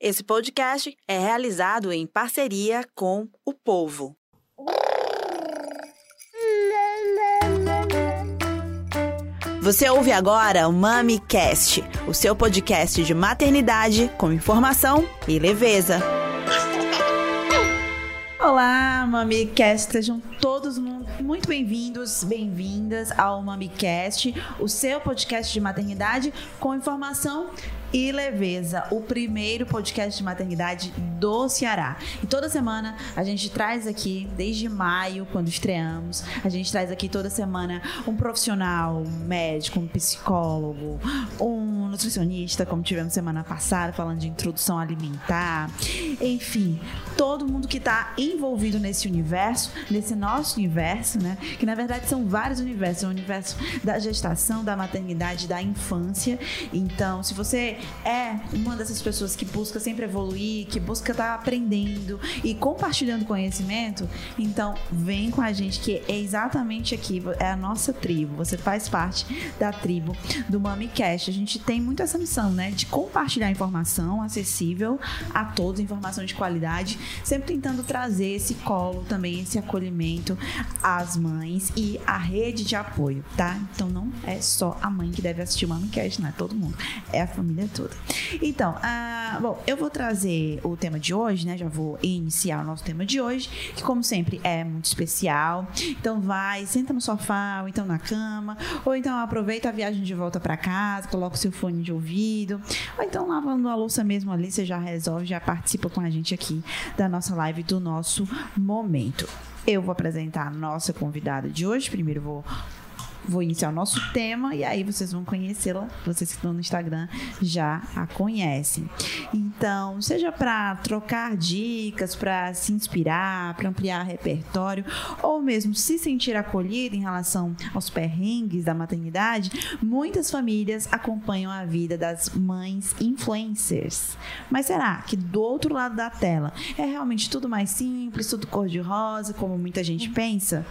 Esse podcast é realizado em parceria com o Povo. Você ouve agora o MamiCast, o seu podcast de maternidade com informação e leveza. Olá, MamiCast, sejam todos muito bem-vindos, bem-vindas ao MamiCast, o seu podcast de maternidade com informação e Leveza, o primeiro podcast de maternidade do Ceará. E toda semana a gente traz aqui, desde maio, quando estreamos, a gente traz aqui toda semana um profissional, um médico, um psicólogo, um nutricionista, como tivemos semana passada, falando de introdução alimentar. Enfim, todo mundo que está envolvido nesse universo, nesse nosso universo, né? Que na verdade são vários universos. É o universo da gestação, da maternidade, da infância. Então, se você é uma dessas pessoas que busca sempre evoluir, que busca estar tá aprendendo e compartilhando conhecimento, então vem com a gente que é exatamente aqui, é a nossa tribo. Você faz parte da tribo do MamiCast. A gente tem muito essa missão, né, de compartilhar informação acessível a todos, informação de qualidade, sempre tentando trazer esse colo também, esse acolhimento às mães e a rede de apoio, tá? Então não é só a mãe que deve assistir o MamiCast, não é todo mundo, é a família toda. Então, ah, bom, eu vou trazer o tema de hoje, né? Já vou iniciar o nosso tema de hoje, que como sempre é muito especial. Então vai, senta no sofá, ou então na cama, ou então aproveita a viagem de volta para casa, coloca o seu fone de ouvido, ou então lavando a louça mesmo ali, você já resolve, já participa com a gente aqui da nossa live, do nosso momento. Eu vou apresentar a nossa convidada de hoje. Primeiro vou vou iniciar o nosso tema e aí vocês vão conhecê-la. Vocês que estão no Instagram já a conhecem. Então, seja para trocar dicas, para se inspirar, para ampliar repertório, ou mesmo se sentir acolhida em relação aos perrengues da maternidade, muitas famílias acompanham a vida das mães influencers. Mas será que do outro lado da tela é realmente tudo mais simples, tudo cor-de-rosa, como muita gente pensa?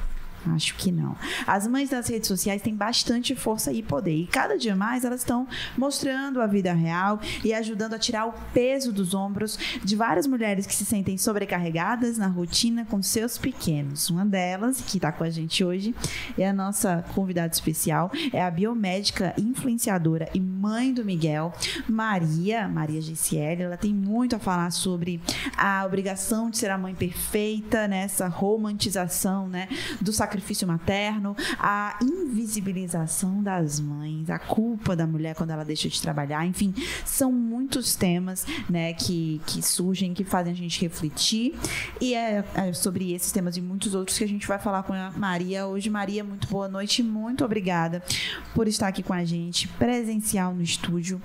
Acho que não. As mães das redes sociais têm bastante força e poder. E cada dia mais elas estão mostrando a vida real e ajudando a tirar o peso dos ombros de várias mulheres que se sentem sobrecarregadas na rotina com seus pequenos. Uma delas, que está com a gente hoje, é a nossa convidada especial, é a biomédica influenciadora e mãe do Miguel, Maria, Maria Giciele. Ela tem muito a falar sobre a obrigação de ser a mãe perfeita, nessa né? romantização né, do sacrifício sacrifício materno, a invisibilização das mães, a culpa da mulher quando ela deixa de trabalhar, enfim, são muitos temas, né, que, que surgem, que fazem a gente refletir e é, é sobre esses temas e muitos outros que a gente vai falar com a Maria hoje. Maria, muito boa noite, muito obrigada por estar aqui com a gente, presencial no estúdio.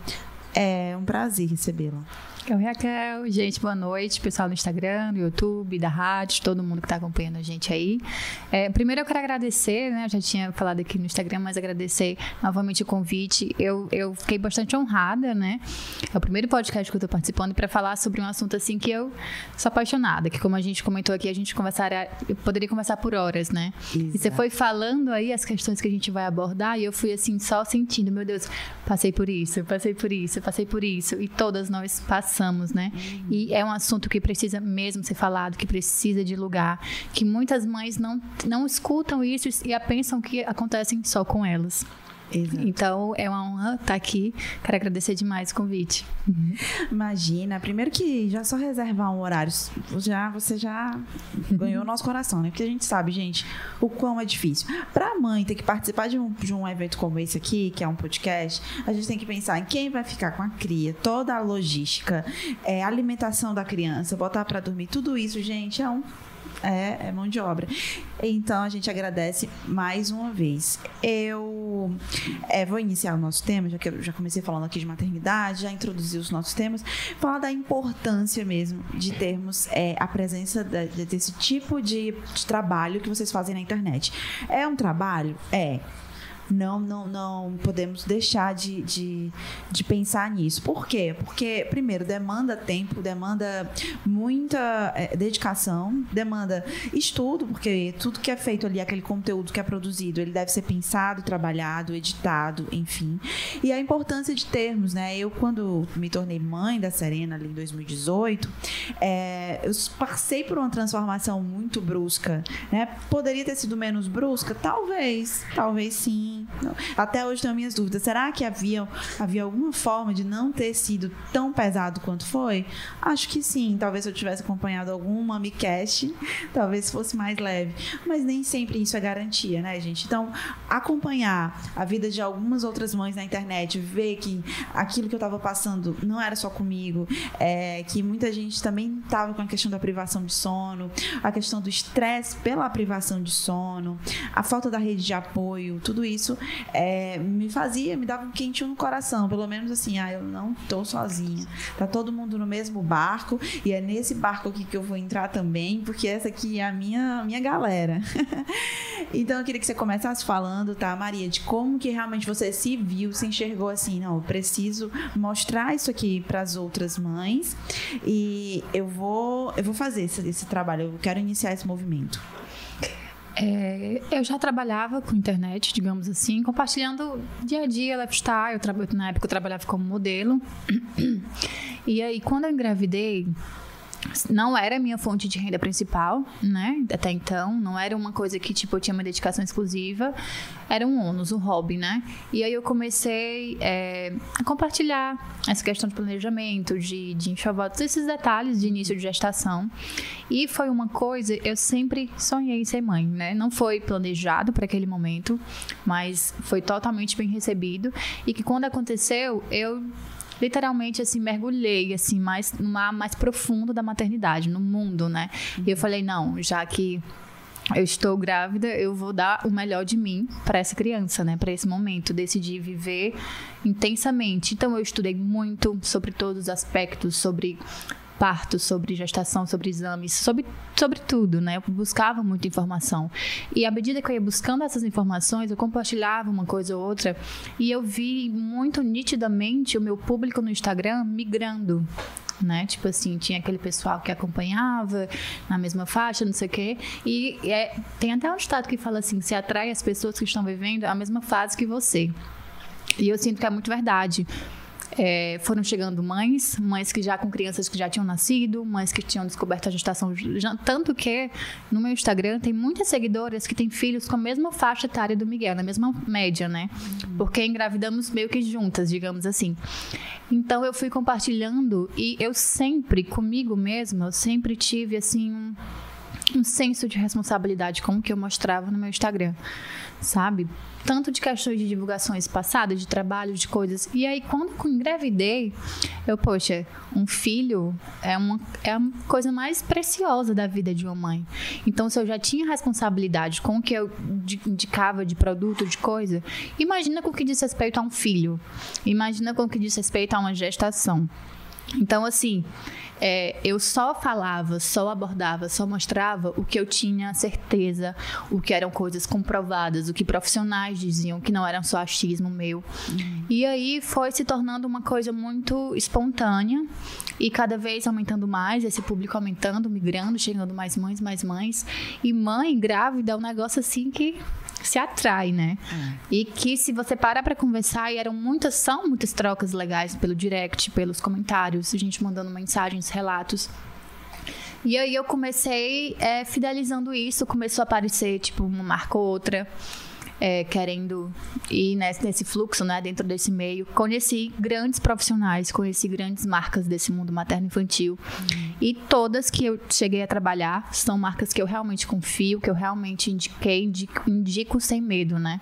É um prazer recebê-la. Eu, Raquel, gente, boa noite, pessoal do Instagram, do YouTube, da rádio, todo mundo que está acompanhando a gente aí. É, primeiro eu quero agradecer, né? Eu já tinha falado aqui no Instagram, mas agradecer novamente o convite. Eu, eu fiquei bastante honrada, né? É o primeiro podcast que eu estou participando para falar sobre um assunto assim que eu sou apaixonada, que como a gente comentou aqui, a gente conversaria, eu poderia conversar por horas, né? Exato. E você foi falando aí as questões que a gente vai abordar e eu fui assim só sentindo, meu Deus, passei por isso, passei por isso, passei por isso e todas nós passamos passamos, né? Uhum. E é um assunto que precisa mesmo ser falado, que precisa de lugar, que muitas mães não, não escutam isso e pensam que acontecem só com elas. Exato. Então é uma honra estar aqui. Quero agradecer demais o convite. Imagina, primeiro que já só reservar um horário, já você já ganhou o nosso coração, né? Porque a gente sabe, gente, o quão é difícil. Para a mãe ter que participar de um, de um evento como esse aqui, que é um podcast, a gente tem que pensar em quem vai ficar com a cria, toda a logística, é, alimentação da criança, botar para dormir, tudo isso, gente, é um é, é mão de obra. Então a gente agradece mais uma vez. Eu é, vou iniciar o nosso tema, já que eu já comecei falando aqui de maternidade, já introduzi os nossos temas, falar da importância mesmo de termos é, a presença de, desse tipo de, de trabalho que vocês fazem na internet. É um trabalho? É não, não, não podemos deixar de, de, de pensar nisso. Por quê? Porque, primeiro, demanda tempo, demanda muita é, dedicação, demanda estudo, porque tudo que é feito ali, aquele conteúdo que é produzido, ele deve ser pensado, trabalhado, editado, enfim. E a importância de termos, né? Eu, quando me tornei mãe da Serena ali em 2018, é, eu passei por uma transformação muito brusca, né? Poderia ter sido menos brusca? Talvez, talvez sim. Até hoje tenho minhas dúvidas. Será que havia, havia alguma forma de não ter sido tão pesado quanto foi? Acho que sim. Talvez se eu tivesse acompanhado algum MamiCast, talvez fosse mais leve. Mas nem sempre isso é garantia, né, gente? Então, acompanhar a vida de algumas outras mães na internet, ver que aquilo que eu estava passando não era só comigo, é, que muita gente também estava com a questão da privação de sono, a questão do estresse pela privação de sono, a falta da rede de apoio, tudo isso é, me fazia, me dava um quentinho no coração, pelo menos assim, ah, eu não estou sozinha, tá todo mundo no mesmo barco e é nesse barco aqui que eu vou entrar também, porque essa aqui é a minha, minha galera. então eu queria que você começasse falando, tá, Maria, de como que realmente você se viu, se enxergou assim, não, eu preciso mostrar isso aqui para as outras mães e eu vou, eu vou fazer esse, esse trabalho, eu quero iniciar esse movimento. É, eu já trabalhava com internet, digamos assim, compartilhando dia a dia, lifestyle. Eu na época eu trabalhava como modelo. E aí, quando eu engravidei, não era a minha fonte de renda principal, né? Até então, não era uma coisa que, tipo, eu tinha uma dedicação exclusiva. Era um ônus, um hobby, né? E aí eu comecei é, a compartilhar essa questão de planejamento, de, de enxoval, todos esses detalhes de início de gestação. E foi uma coisa, eu sempre sonhei em ser mãe, né? Não foi planejado para aquele momento, mas foi totalmente bem recebido. E que quando aconteceu, eu literalmente assim mergulhei assim mais no mar mais profundo da maternidade, no mundo, né? Uhum. E eu falei, não, já que eu estou grávida, eu vou dar o melhor de mim para essa criança, né? Para esse momento, decidi viver intensamente. Então eu estudei muito sobre todos os aspectos, sobre parto, sobre gestação, sobre exames, sobre, sobre tudo, né? Eu buscava muita informação. E à medida que eu ia buscando essas informações, eu compartilhava uma coisa ou outra e eu vi muito nitidamente o meu público no Instagram migrando né? Tipo assim, tinha aquele pessoal que acompanhava na mesma faixa, não sei o quê. E é, tem até um estado que fala assim: se atrai as pessoas que estão vivendo a mesma fase que você. E eu sinto que é muito verdade. É, foram chegando mães, mães que já com crianças que já tinham nascido, mães que tinham descoberto a gestação. Já, tanto que no meu Instagram tem muitas seguidoras que têm filhos com a mesma faixa etária do Miguel, na mesma média, né? Porque engravidamos meio que juntas, digamos assim. Então eu fui compartilhando e eu sempre, comigo mesma, eu sempre tive assim um, um senso de responsabilidade com o que eu mostrava no meu Instagram sabe? Tanto de questões de divulgações passadas, de trabalho, de coisas. E aí, quando eu engravidei, eu, poxa, um filho é uma, é a coisa mais preciosa da vida de uma mãe. Então, se eu já tinha responsabilidade com o que eu indicava de produto, de coisa, imagina com o que diz respeito a um filho. Imagina com o que diz respeito a uma gestação. Então, assim, é, eu só falava, só abordava, só mostrava o que eu tinha certeza, o que eram coisas comprovadas, o que profissionais diziam, que não era só achismo meu. Uhum. E aí foi se tornando uma coisa muito espontânea e cada vez aumentando mais, esse público aumentando, migrando, chegando mais mães, mais mães. E mãe grávida é um negócio assim que se atrai, né? É. E que se você parar para conversar, e eram muitas, são muitas trocas legais pelo direct, pelos comentários, gente mandando mensagens, relatos. E aí eu comecei é, fidelizando isso, começou a aparecer, tipo, uma marca ou outra é, querendo ir nesse, nesse, fluxo, né, dentro desse meio. Conheci grandes profissionais, conheci grandes marcas desse mundo materno-infantil. Uhum. E todas que eu cheguei a trabalhar são marcas que eu realmente confio, que eu realmente indiquei, indico, indico sem medo, né?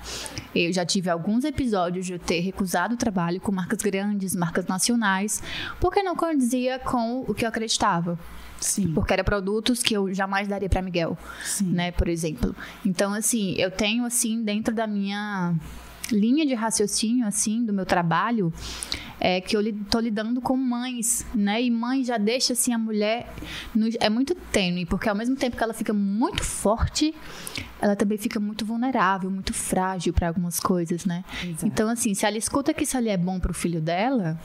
Eu já tive alguns episódios de eu ter recusado o trabalho com marcas grandes, marcas nacionais, porque não condizia com o que eu acreditava. Sim. Porque eram produtos que eu jamais daria para Miguel, Sim. né, por exemplo. Então, assim, eu tenho assim dentro da minha linha de raciocínio, assim, do meu trabalho, é que eu tô lidando com mães, né? E mãe já deixa, assim, a mulher... No, é muito tênue, porque ao mesmo tempo que ela fica muito forte, ela também fica muito vulnerável, muito frágil para algumas coisas, né? Exato. Então, assim, se ela escuta que isso ali é bom pro filho dela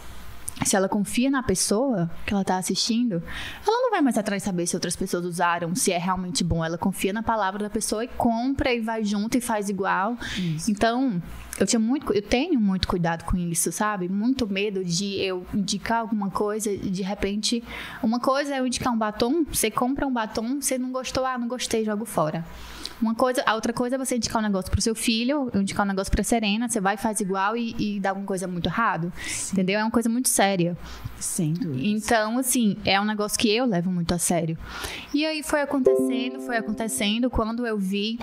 se ela confia na pessoa que ela está assistindo, ela não vai mais atrás saber se outras pessoas usaram, se é realmente bom. Ela confia na palavra da pessoa e compra e vai junto e faz igual. Isso. Então, eu tinha muito, eu tenho muito cuidado com isso, sabe? Muito medo de eu indicar alguma coisa e de repente, uma coisa é eu indicar um batom, você compra um batom, você não gostou, ah, não gostei, jogo fora. Uma coisa, a outra coisa é você indicar um negócio pro seu filho, indicar um negócio pra Serena, você vai, faz igual e, e dá alguma coisa muito errado. Sim. Entendeu? É uma coisa muito séria. Sem dúvida. Então, assim, é um negócio que eu levo muito a sério. E aí foi acontecendo, foi acontecendo. Quando eu vi,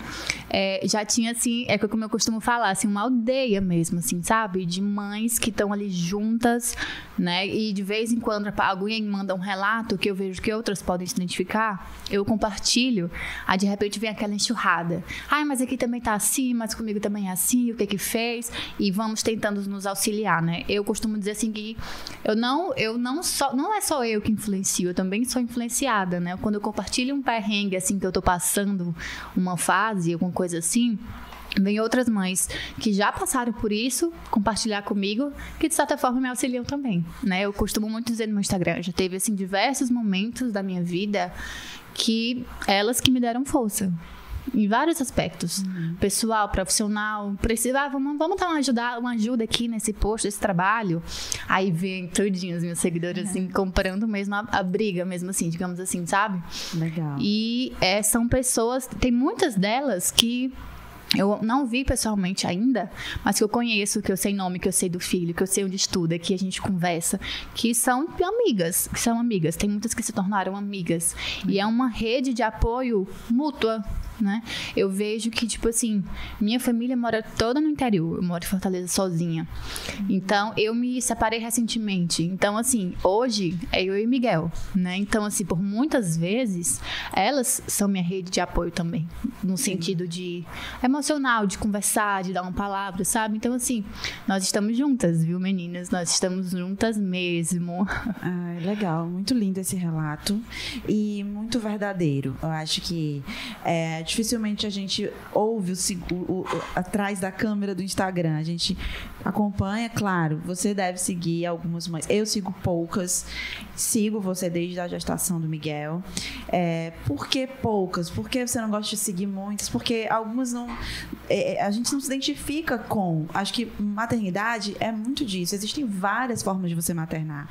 é, já tinha, assim, é como eu costumo falar, assim, uma aldeia mesmo, assim, sabe? De mães que estão ali juntas, né? E de vez em quando alguém manda um relato que eu vejo que outras podem se identificar, eu compartilho. Aí, de repente, vem aquela enxurrada. Ai, mas aqui também tá assim, mas comigo também é assim, o que que fez? E vamos tentando nos auxiliar, né? Eu costumo dizer assim que eu não, eu não só, não é só eu que influencio, eu também sou influenciada, né? Quando eu compartilho um perrengue assim que eu tô passando uma fase, alguma coisa assim, Vem outras mães que já passaram por isso, compartilhar comigo, que de certa forma me auxiliam também, né? Eu costumo muito dizer no meu Instagram, já teve assim diversos momentos da minha vida que elas que me deram força, em vários aspectos. Uhum. Pessoal, profissional, precisa, ah, vamos, vamos dar uma ajuda, uma ajuda aqui nesse posto, nesse trabalho. Aí vem tudinho os meus seguidores, uhum. assim, comprando mesmo a, a, briga, mesmo assim, digamos assim, sabe? Legal. E é, são pessoas, tem muitas delas que eu não vi pessoalmente ainda, mas que eu conheço, que eu sei nome, que eu sei do filho, que eu sei onde estuda, que a gente conversa, que são amigas, que são amigas. Tem muitas que se tornaram amigas. E é uma rede de apoio mútua, né? Eu vejo que, tipo assim, minha família mora toda no interior. Eu moro em Fortaleza sozinha. Então, eu me separei recentemente. Então, assim, hoje é eu e Miguel, né? Então, assim, por muitas vezes, elas são minha rede de apoio também. No sentido de emocional, de conversar, de dar uma palavra, sabe? Então, assim, nós estamos juntas, viu, meninas? Nós estamos juntas mesmo. Ah, legal. Muito lindo esse relato. E muito verdadeiro. Eu acho que é, dificilmente a gente ouve o, o, o, atrás da câmera do Instagram. A gente acompanha, claro, você deve seguir algumas mães. Eu sigo poucas, sigo você desde a gestação do Miguel. É, por que poucas? Por que você não gosta de seguir muitas? Porque algumas não. É, é, a gente não se identifica com. Acho que maternidade é muito disso. Existem várias formas de você maternar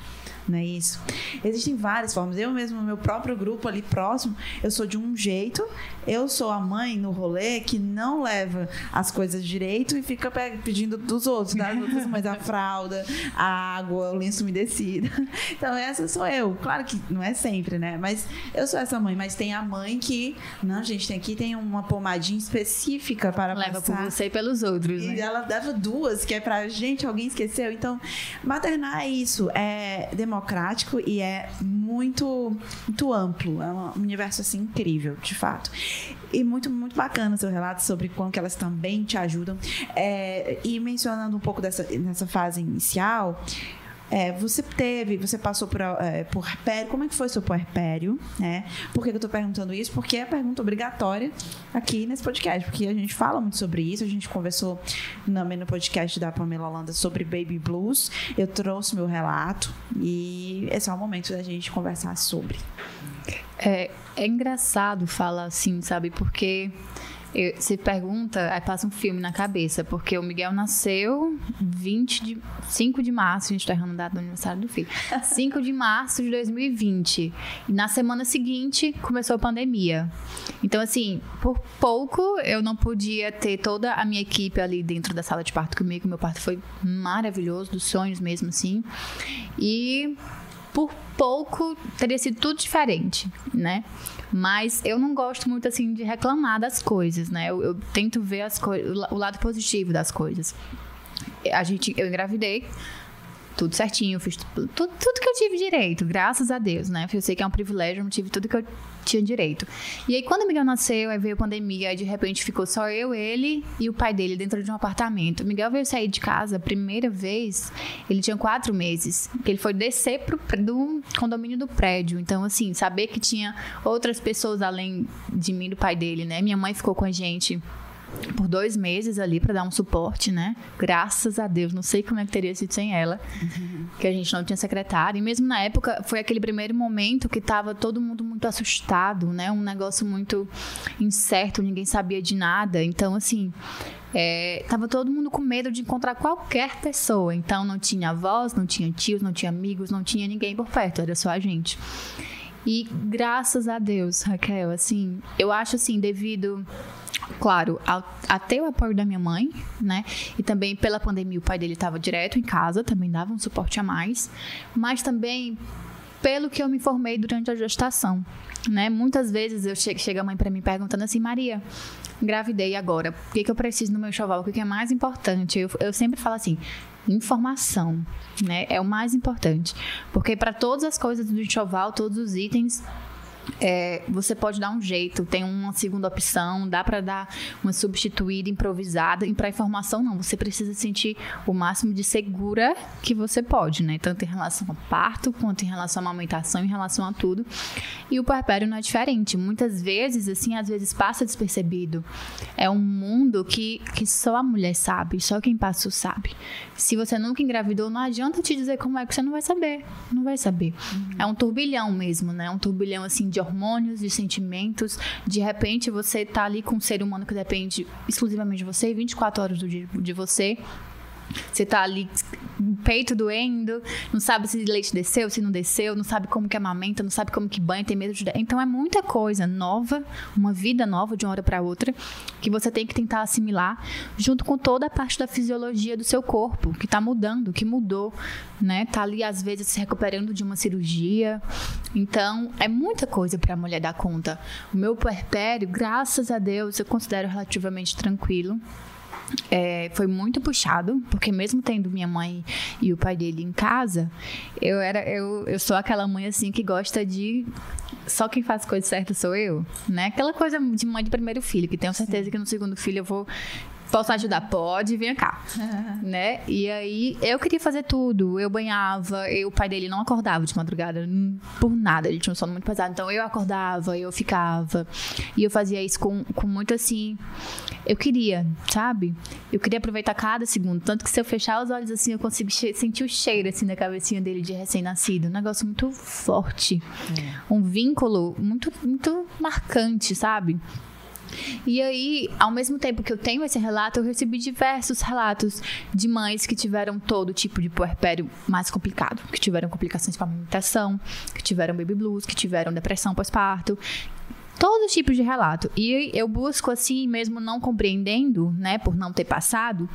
não é isso? Existem várias formas. Eu mesmo, no meu próprio grupo ali próximo, eu sou de um jeito, eu sou a mãe no rolê que não leva as coisas direito e fica pedindo dos outros, das outras mães, a fralda, a água, o lenço umedecido. Então, essa sou eu. Claro que não é sempre, né? Mas eu sou essa mãe, mas tem a mãe que, não, gente, tem aqui tem uma pomadinha específica para leva passar. por você e pelos outros, e né? ela leva duas, que é pra gente, alguém esqueceu. Então, maternar é isso, é democrático e é muito, muito amplo. É um universo assim incrível, de fato. E muito, muito bacana o seu relato sobre como que elas também te ajudam. É, e mencionando um pouco dessa nessa fase inicial, é, você teve, você passou por, é, puerpério, como é que foi seu puerpério, né? Por que eu estou perguntando isso? Porque é pergunta obrigatória aqui nesse podcast, porque a gente fala muito sobre isso, a gente conversou também no podcast da Pamela Holanda sobre Baby Blues, eu trouxe meu relato e esse é o momento da gente conversar sobre. É, é engraçado falar assim, sabe? Porque eu, você pergunta, aí passa um filme na cabeça, porque o Miguel nasceu 20 de, 5 de março, a gente tá errando data do aniversário do filho. 5 de março de 2020. E na semana seguinte começou a pandemia. Então, assim, por pouco eu não podia ter toda a minha equipe ali dentro da sala de parto comigo. Meu parto foi maravilhoso, dos sonhos mesmo, assim. E por pouco teria sido tudo diferente, né? Mas eu não gosto muito assim de reclamar das coisas, né? Eu, eu tento ver as o lado positivo das coisas. A gente, eu engravidei tudo certinho, fiz tudo, tudo, que eu tive direito, graças a Deus, né? Eu sei que é um privilégio, eu tive tudo que eu tinha direito. E aí, quando o Miguel nasceu, aí veio a pandemia, aí de repente ficou só eu, ele e o pai dele dentro de um apartamento. O Miguel veio sair de casa a primeira vez, ele tinha quatro meses, que ele foi descer pro, do condomínio do prédio. Então, assim, saber que tinha outras pessoas além de mim, do pai dele, né? Minha mãe ficou com a gente por dois meses ali para dar um suporte, né? Graças a Deus, não sei como é que teria sido sem ela, uhum. que a gente não tinha secretária. E mesmo na época, foi aquele primeiro momento que tava todo mundo muito assustado, né? Um negócio muito incerto, ninguém sabia de nada. Então, assim, é, tava todo mundo com medo de encontrar qualquer pessoa. Então, não tinha avós, não tinha tios, não tinha amigos, não tinha ninguém por perto, era só a gente. E graças a Deus, Raquel, assim, eu acho assim, devido claro, até o apoio da minha mãe, né? E também pela pandemia o pai dele estava direto em casa, também dava um suporte a mais, mas também pelo que eu me formei durante a gestação, né? Muitas vezes eu chego, chega a mãe para mim perguntando assim, Maria, engravidei agora, o que, que eu preciso no meu enxoval, o que, que é mais importante? Eu, eu sempre falo assim, informação, né? É o mais importante, porque para todas as coisas do enxoval, todos os itens é, você pode dar um jeito, tem uma segunda opção, dá para dar uma substituída, improvisada. E para informação, não. Você precisa sentir o máximo de segura que você pode, né? Tanto em relação ao parto, quanto em relação à amamentação, em relação a tudo. E o puerpério não é diferente. Muitas vezes, assim, às vezes passa despercebido. É um mundo que, que só a mulher sabe, só quem passou sabe. Se você nunca engravidou, não adianta te dizer como é que você não vai saber. Não vai saber. Uhum. É um turbilhão mesmo, né? Um turbilhão, assim, de hormônios, de sentimentos. De repente, você tá ali com um ser humano que depende exclusivamente de você, 24 horas do dia de você. Você tá ali, peito doendo, não sabe se leite desceu, se não desceu, não sabe como que amamenta, não sabe como que banha, tem medo de. Então é muita coisa nova, uma vida nova de uma hora para outra, que você tem que tentar assimilar, junto com toda a parte da fisiologia do seu corpo, que tá mudando, que mudou, né? Tá ali às vezes se recuperando de uma cirurgia. Então é muita coisa para a mulher dar conta. O meu puerpério, graças a Deus, eu considero relativamente tranquilo. É, foi muito puxado, porque mesmo tendo minha mãe e o pai dele em casa, eu era eu, eu sou aquela mãe assim que gosta de só quem faz coisa certa sou eu, né? Aquela coisa de mãe de primeiro filho, que tenho certeza Sim. que no segundo filho eu vou Posso ajudar? Pode, vem cá. né? E aí eu queria fazer tudo. Eu banhava, eu, o pai dele não acordava de madrugada por nada. Ele tinha um sono muito pesado. Então eu acordava, eu ficava. E eu fazia isso com, com muito assim. Eu queria, sabe? Eu queria aproveitar cada segundo. Tanto que se eu fechar os olhos assim, eu consigo sentir o cheiro assim na cabecinha dele de recém-nascido. Um negócio muito forte. É. Um vínculo muito, muito marcante, sabe? E aí, ao mesmo tempo que eu tenho esse relato, eu recebi diversos relatos de mães que tiveram todo tipo de puerpério mais complicado, que tiveram complicações com a amamentação, que tiveram baby blues, que tiveram depressão pós-parto, todos os tipos de relato. E eu busco, assim, mesmo não compreendendo, né, por não ter passado,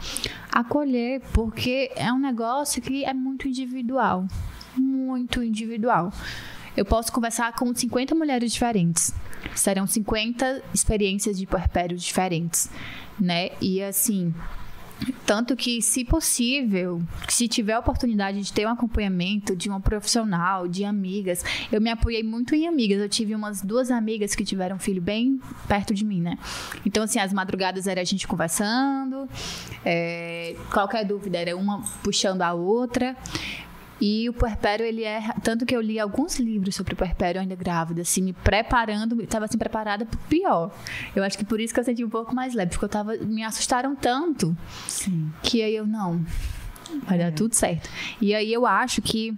acolher, porque é um negócio que é muito individual. Muito individual. Eu posso conversar com 50 mulheres diferentes. Serão 50 experiências de puerpério diferentes, né? E assim, tanto que, se possível, se tiver a oportunidade de ter um acompanhamento de uma profissional, de amigas, eu me apoiei muito em amigas. Eu tive umas duas amigas que tiveram filho bem perto de mim, né? Então, assim, as madrugadas era a gente conversando, é, qualquer dúvida era uma puxando a outra. E o puerpério, ele é. Tanto que eu li alguns livros sobre o puerpério ainda grávida, assim, me preparando, estava assim, preparada pro pior. Eu acho que por isso que eu senti um pouco mais leve, porque eu tava. Me assustaram tanto Sim. que aí eu, não, vai é. dar tudo certo. E aí eu acho que,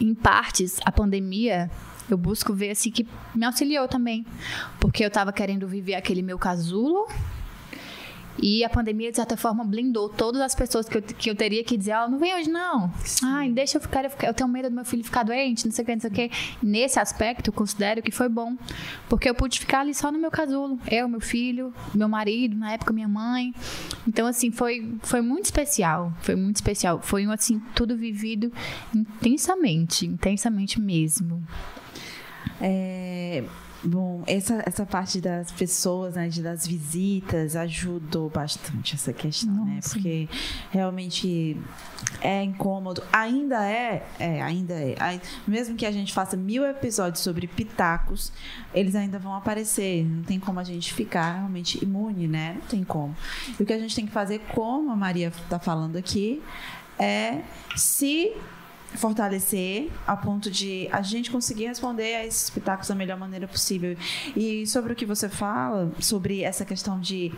em partes, a pandemia eu busco ver assim que me auxiliou também. Porque eu tava querendo viver aquele meu casulo e a pandemia, de certa forma, blindou todas as pessoas que eu, que eu teria que dizer, ó, oh, não vem hoje não. Ai, deixa eu ficar, eu tenho medo do meu filho ficar doente, não sei o que, não sei o que. Nesse aspecto, eu considero que foi bom. Porque eu pude ficar ali só no meu casulo. Eu, meu filho, meu marido, na época minha mãe. Então, assim, foi, foi muito especial. Foi muito especial. Foi, assim, tudo vivido intensamente, intensamente mesmo. É, Bom, essa, essa parte das pessoas, né, das visitas, ajudou bastante essa questão, né? Nossa. né? Porque realmente é incômodo. Ainda é, é ainda é. Mesmo que a gente faça mil episódios sobre pitacos, eles ainda vão aparecer. Não tem como a gente ficar realmente imune, né? Não tem como. E o que a gente tem que fazer, como a Maria está falando aqui, é se fortalecer a ponto de a gente conseguir responder a esses pitacos da melhor maneira possível. E sobre o que você fala, sobre essa questão de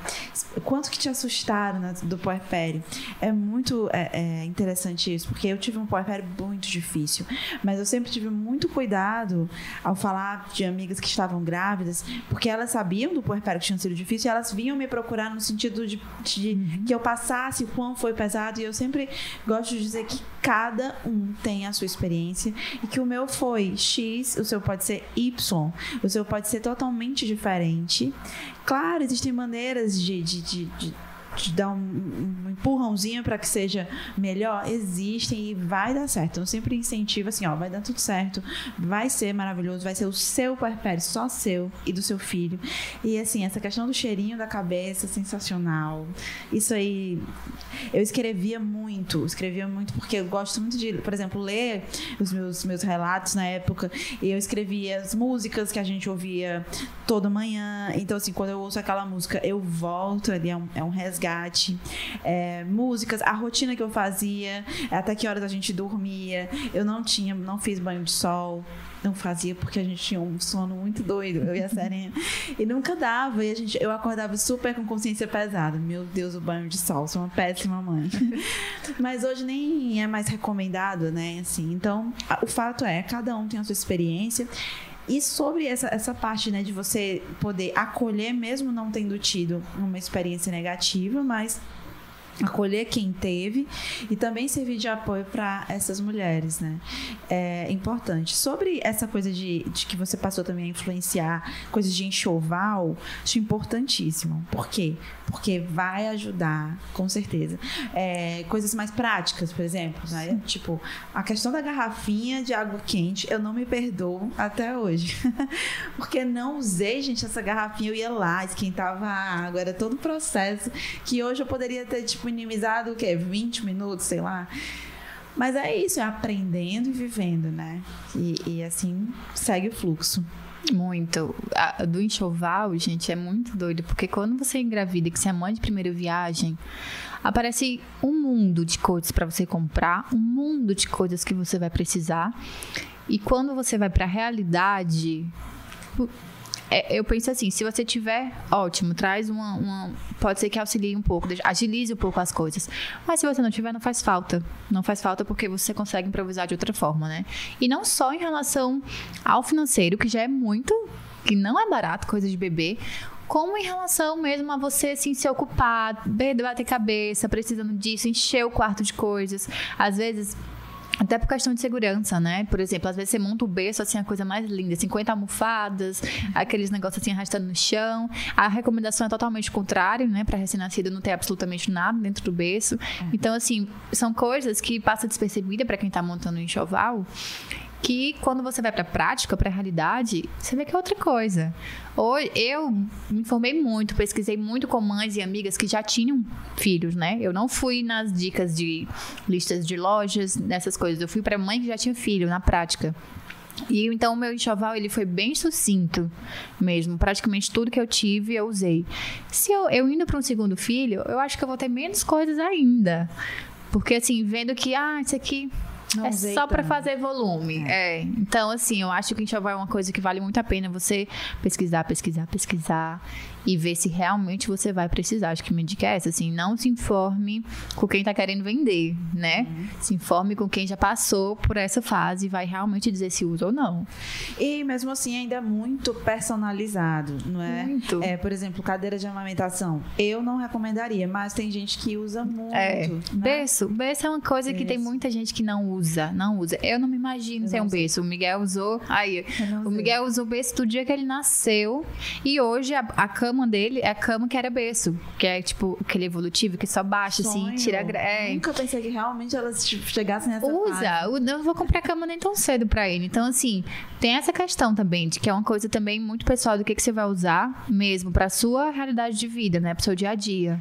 quanto que te assustaram né, do puerpério, é muito é, é interessante isso, porque eu tive um puerpério muito difícil, mas eu sempre tive muito cuidado ao falar de amigas que estavam grávidas, porque elas sabiam do puerpério que tinha sido difícil e elas vinham me procurar no sentido de, de uhum. que eu passasse o quão foi pesado, e eu sempre gosto de dizer que cada um tem a sua experiência e que o meu foi X, o seu pode ser Y, o seu pode ser totalmente diferente. Claro, existem maneiras de, de, de, de te dar um, um empurrãozinho para que seja melhor, existem e vai dar certo. Eu sempre incentivo assim, ó, vai dar tudo certo, vai ser maravilhoso, vai ser o seu puerpério, só seu e do seu filho. E assim, essa questão do cheirinho da cabeça, sensacional. Isso aí, eu escrevia muito, escrevia muito porque eu gosto muito de, por exemplo, ler os meus, meus relatos na época e eu escrevia as músicas que a gente ouvia toda manhã. Então, assim, quando eu ouço aquela música, eu volto ali, é um, é um resgate resgate, é, músicas, a rotina que eu fazia, até que horas a gente dormia. Eu não tinha, não fiz banho de sol não fazia porque a gente tinha um sono muito doido, eu e a Serena. e nunca dava. E a gente, eu acordava super com consciência pesada. Meu Deus, o banho de sol, sou uma péssima mãe. Mas hoje nem é mais recomendado, né? Assim, então, o fato é, cada um tem a sua experiência. E sobre essa, essa parte, né, de você poder acolher, mesmo não tendo tido uma experiência negativa, mas acolher quem teve e também servir de apoio para essas mulheres, né? É importante. Sobre essa coisa de, de, que você passou também a influenciar coisas de enxoval, acho importantíssimo. Por quê? Porque vai ajudar, com certeza. É, coisas mais práticas, por exemplo, né? Tipo, a questão da garrafinha de água quente, eu não me perdoo até hoje. Porque não usei, gente, essa garrafinha, eu ia lá, esquentava a água, era todo um processo que hoje eu poderia ter, tipo, minimizado o quê? 20 minutos, sei lá. Mas é isso, é aprendendo e vivendo, né? E, e assim segue o fluxo. Muito. A, do enxoval, gente, é muito doido, porque quando você engravida que você é mãe de primeira viagem, aparece um mundo de coisas para você comprar, um mundo de coisas que você vai precisar. E quando você vai para a realidade, é, eu penso assim, se você tiver, ótimo, traz uma, uma, Pode ser que auxilie um pouco, agilize um pouco as coisas. Mas se você não tiver, não faz falta. Não faz falta porque você consegue improvisar de outra forma, né? E não só em relação ao financeiro, que já é muito. que não é barato, coisa de bebê como em relação mesmo a você assim, se ocupar, bater cabeça, precisando disso, encher o quarto de coisas. Às vezes até por questão de segurança, né? Por exemplo, às vezes você monta o berço, assim, a coisa mais linda. 50 almofadas, aqueles negócios assim arrastando no chão. A recomendação é totalmente contrária, né? Para recém-nascido não ter absolutamente nada dentro do berço. Então, assim, são coisas que passam despercebida para quem está montando um enxoval que quando você vai para a prática, para a realidade, você vê que é outra coisa. Hoje, eu me informei muito, pesquisei muito com mães e amigas que já tinham filhos, né? Eu não fui nas dicas de listas de lojas, nessas coisas. Eu fui para mãe que já tinha filho, na prática. E então o meu enxoval ele foi bem sucinto mesmo. Praticamente tudo que eu tive eu usei. Se eu, eu indo para um segundo filho, eu acho que eu vou ter menos coisas ainda. Porque assim, vendo que, ah, isso aqui não é só para fazer volume. É. é. Então, assim, eu acho que enxoval é uma coisa que vale muito a pena você pesquisar, pesquisar, pesquisar e ver se realmente você vai precisar. Acho que minha dica é essa, assim, não se informe com quem está querendo vender, né? Uhum. Se informe com quem já passou por essa fase e vai realmente dizer se usa ou não. E mesmo assim ainda é muito personalizado, não é? Muito. É, por exemplo, cadeira de amamentação. Eu não recomendaria, mas tem gente que usa muito. É. Né? Berço. Berço é uma coisa Berço. que tem muita gente que não usa não usa. Eu não me imagino sem um berço. O Miguel usou. Aí, o Miguel usou o berço do dia que ele nasceu. E hoje a, a, cama dele é a cama que era berço. Que é tipo aquele evolutivo que só baixa, assim, Sonho. assim, tira a é. Nunca pensei que realmente elas tipo, chegassem nessa Usa. Fase. Eu não vou comprar cama nem tão cedo pra ele. Então, assim, tem essa questão também, de que é uma coisa também muito pessoal do que, que você vai usar mesmo pra sua realidade de vida, né? Pro seu dia a dia.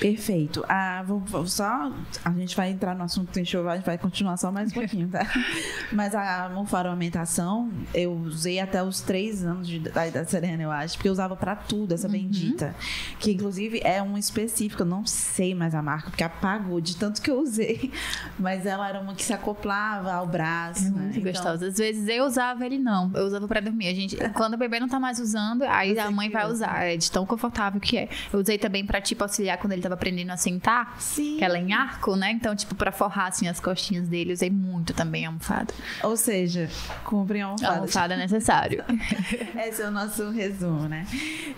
Perfeito. Ah, vou, vou, só. A gente vai entrar no assunto do enxoval, a gente vai continuar só mais um pouquinho, tá? Mas a almofaramentação, eu usei até os três anos de idade da Serena, eu acho, porque eu usava pra tudo essa uhum. bendita. Que inclusive é um específico, eu não sei mais a marca, porque apagou de tanto que eu usei. Mas ela era uma que se acoplava ao braço. É né? muito então... gostosa. Às vezes eu usava, ele não. Eu usava pra dormir. A gente, quando o bebê não tá mais usando, aí a mãe vai usar. É de tão confortável que é. Eu usei também pra, tipo, auxiliar quando ele tava aprendendo a sentar. Sim. Que ela é em arco, né? Então, tipo, pra forrar, assim, as costinhas dele, usei muito também a almofada. Ou seja, comprem a almofada. A almofada é necessário. Esse é o nosso resumo, né?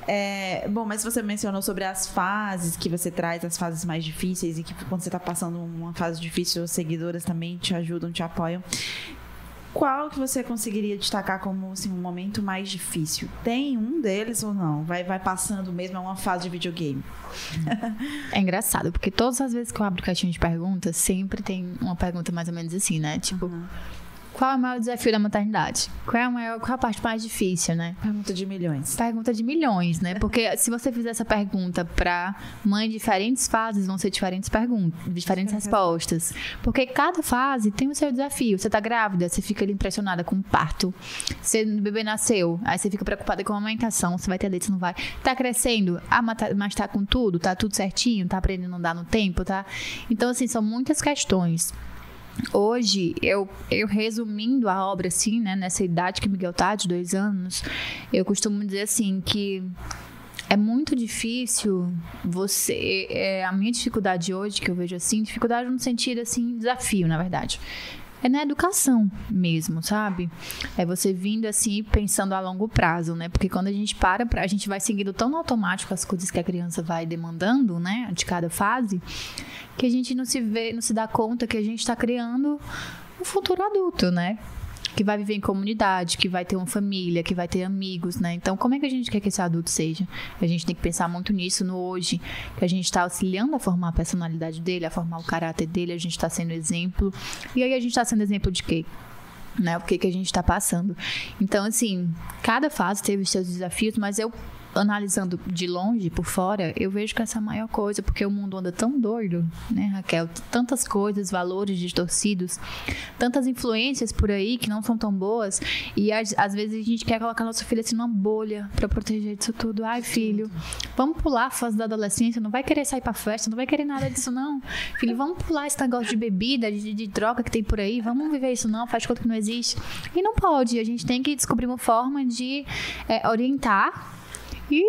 É, bom, mas você mencionou sobre as fases que você traz, as fases mais difíceis, e que quando você tá passando uma fase difícil, os seguidoras também te ajudam, te apoiam. Qual que você conseguiria destacar como assim, um momento mais difícil? Tem um deles ou não? Vai, vai passando mesmo, é uma fase de videogame. É engraçado, porque todas as vezes que eu abro caixinha de perguntas, sempre tem uma pergunta mais ou menos assim, né? Tipo, uhum. Qual é o maior desafio da maternidade? Qual é a, maior, qual é a parte mais difícil, né? Pergunta de milhões. Pergunta de milhões, né? Porque se você fizer essa pergunta para mãe de diferentes fases, vão ser diferentes perguntas, diferentes respostas. Porque cada fase tem o seu desafio. Você tá grávida, você fica ali impressionada com o parto. Você, o bebê nasceu, aí você fica preocupada com a amamentação, você vai ter leite, se não vai. Tá crescendo, ah, mas tá, mas tá com tudo, tá tudo certinho, tá aprendendo a andar no tempo, tá? Então, assim, são muitas questões. Hoje, eu, eu resumindo a obra, assim, né, nessa idade que Miguel tá, de dois anos, eu costumo dizer assim que é muito difícil você. É, a minha dificuldade hoje, que eu vejo assim, dificuldade no sentido assim, desafio, na verdade é na educação mesmo, sabe? É você vindo assim pensando a longo prazo, né? Porque quando a gente para, a gente vai seguindo tão automático as coisas que a criança vai demandando, né? De cada fase, que a gente não se vê, não se dá conta que a gente está criando um futuro adulto, né? Que vai viver em comunidade, que vai ter uma família, que vai ter amigos, né? Então, como é que a gente quer que esse adulto seja? A gente tem que pensar muito nisso no hoje, que a gente está auxiliando a formar a personalidade dele, a formar o caráter dele, a gente está sendo exemplo. E aí a gente está sendo exemplo de quê? Né, o que, que a gente está passando. Então, assim, cada fase teve os seus desafios, mas eu analisando de longe, por fora, eu vejo que essa é a maior coisa, porque o mundo anda tão doido, né, Raquel? Tantas coisas, valores distorcidos, tantas influências por aí que não são tão boas, e às, às vezes a gente quer colocar nosso filho assim numa bolha para proteger disso tudo. Ai, filho, vamos pular a fase da adolescência, não vai querer sair pra festa, não vai querer nada disso, não. Filho, vamos pular esse negócio de bebida, de, de droga que tem por aí, vamos viver isso, não, faz conta que não existe. E não pode, a gente tem que descobrir uma forma de é, orientar e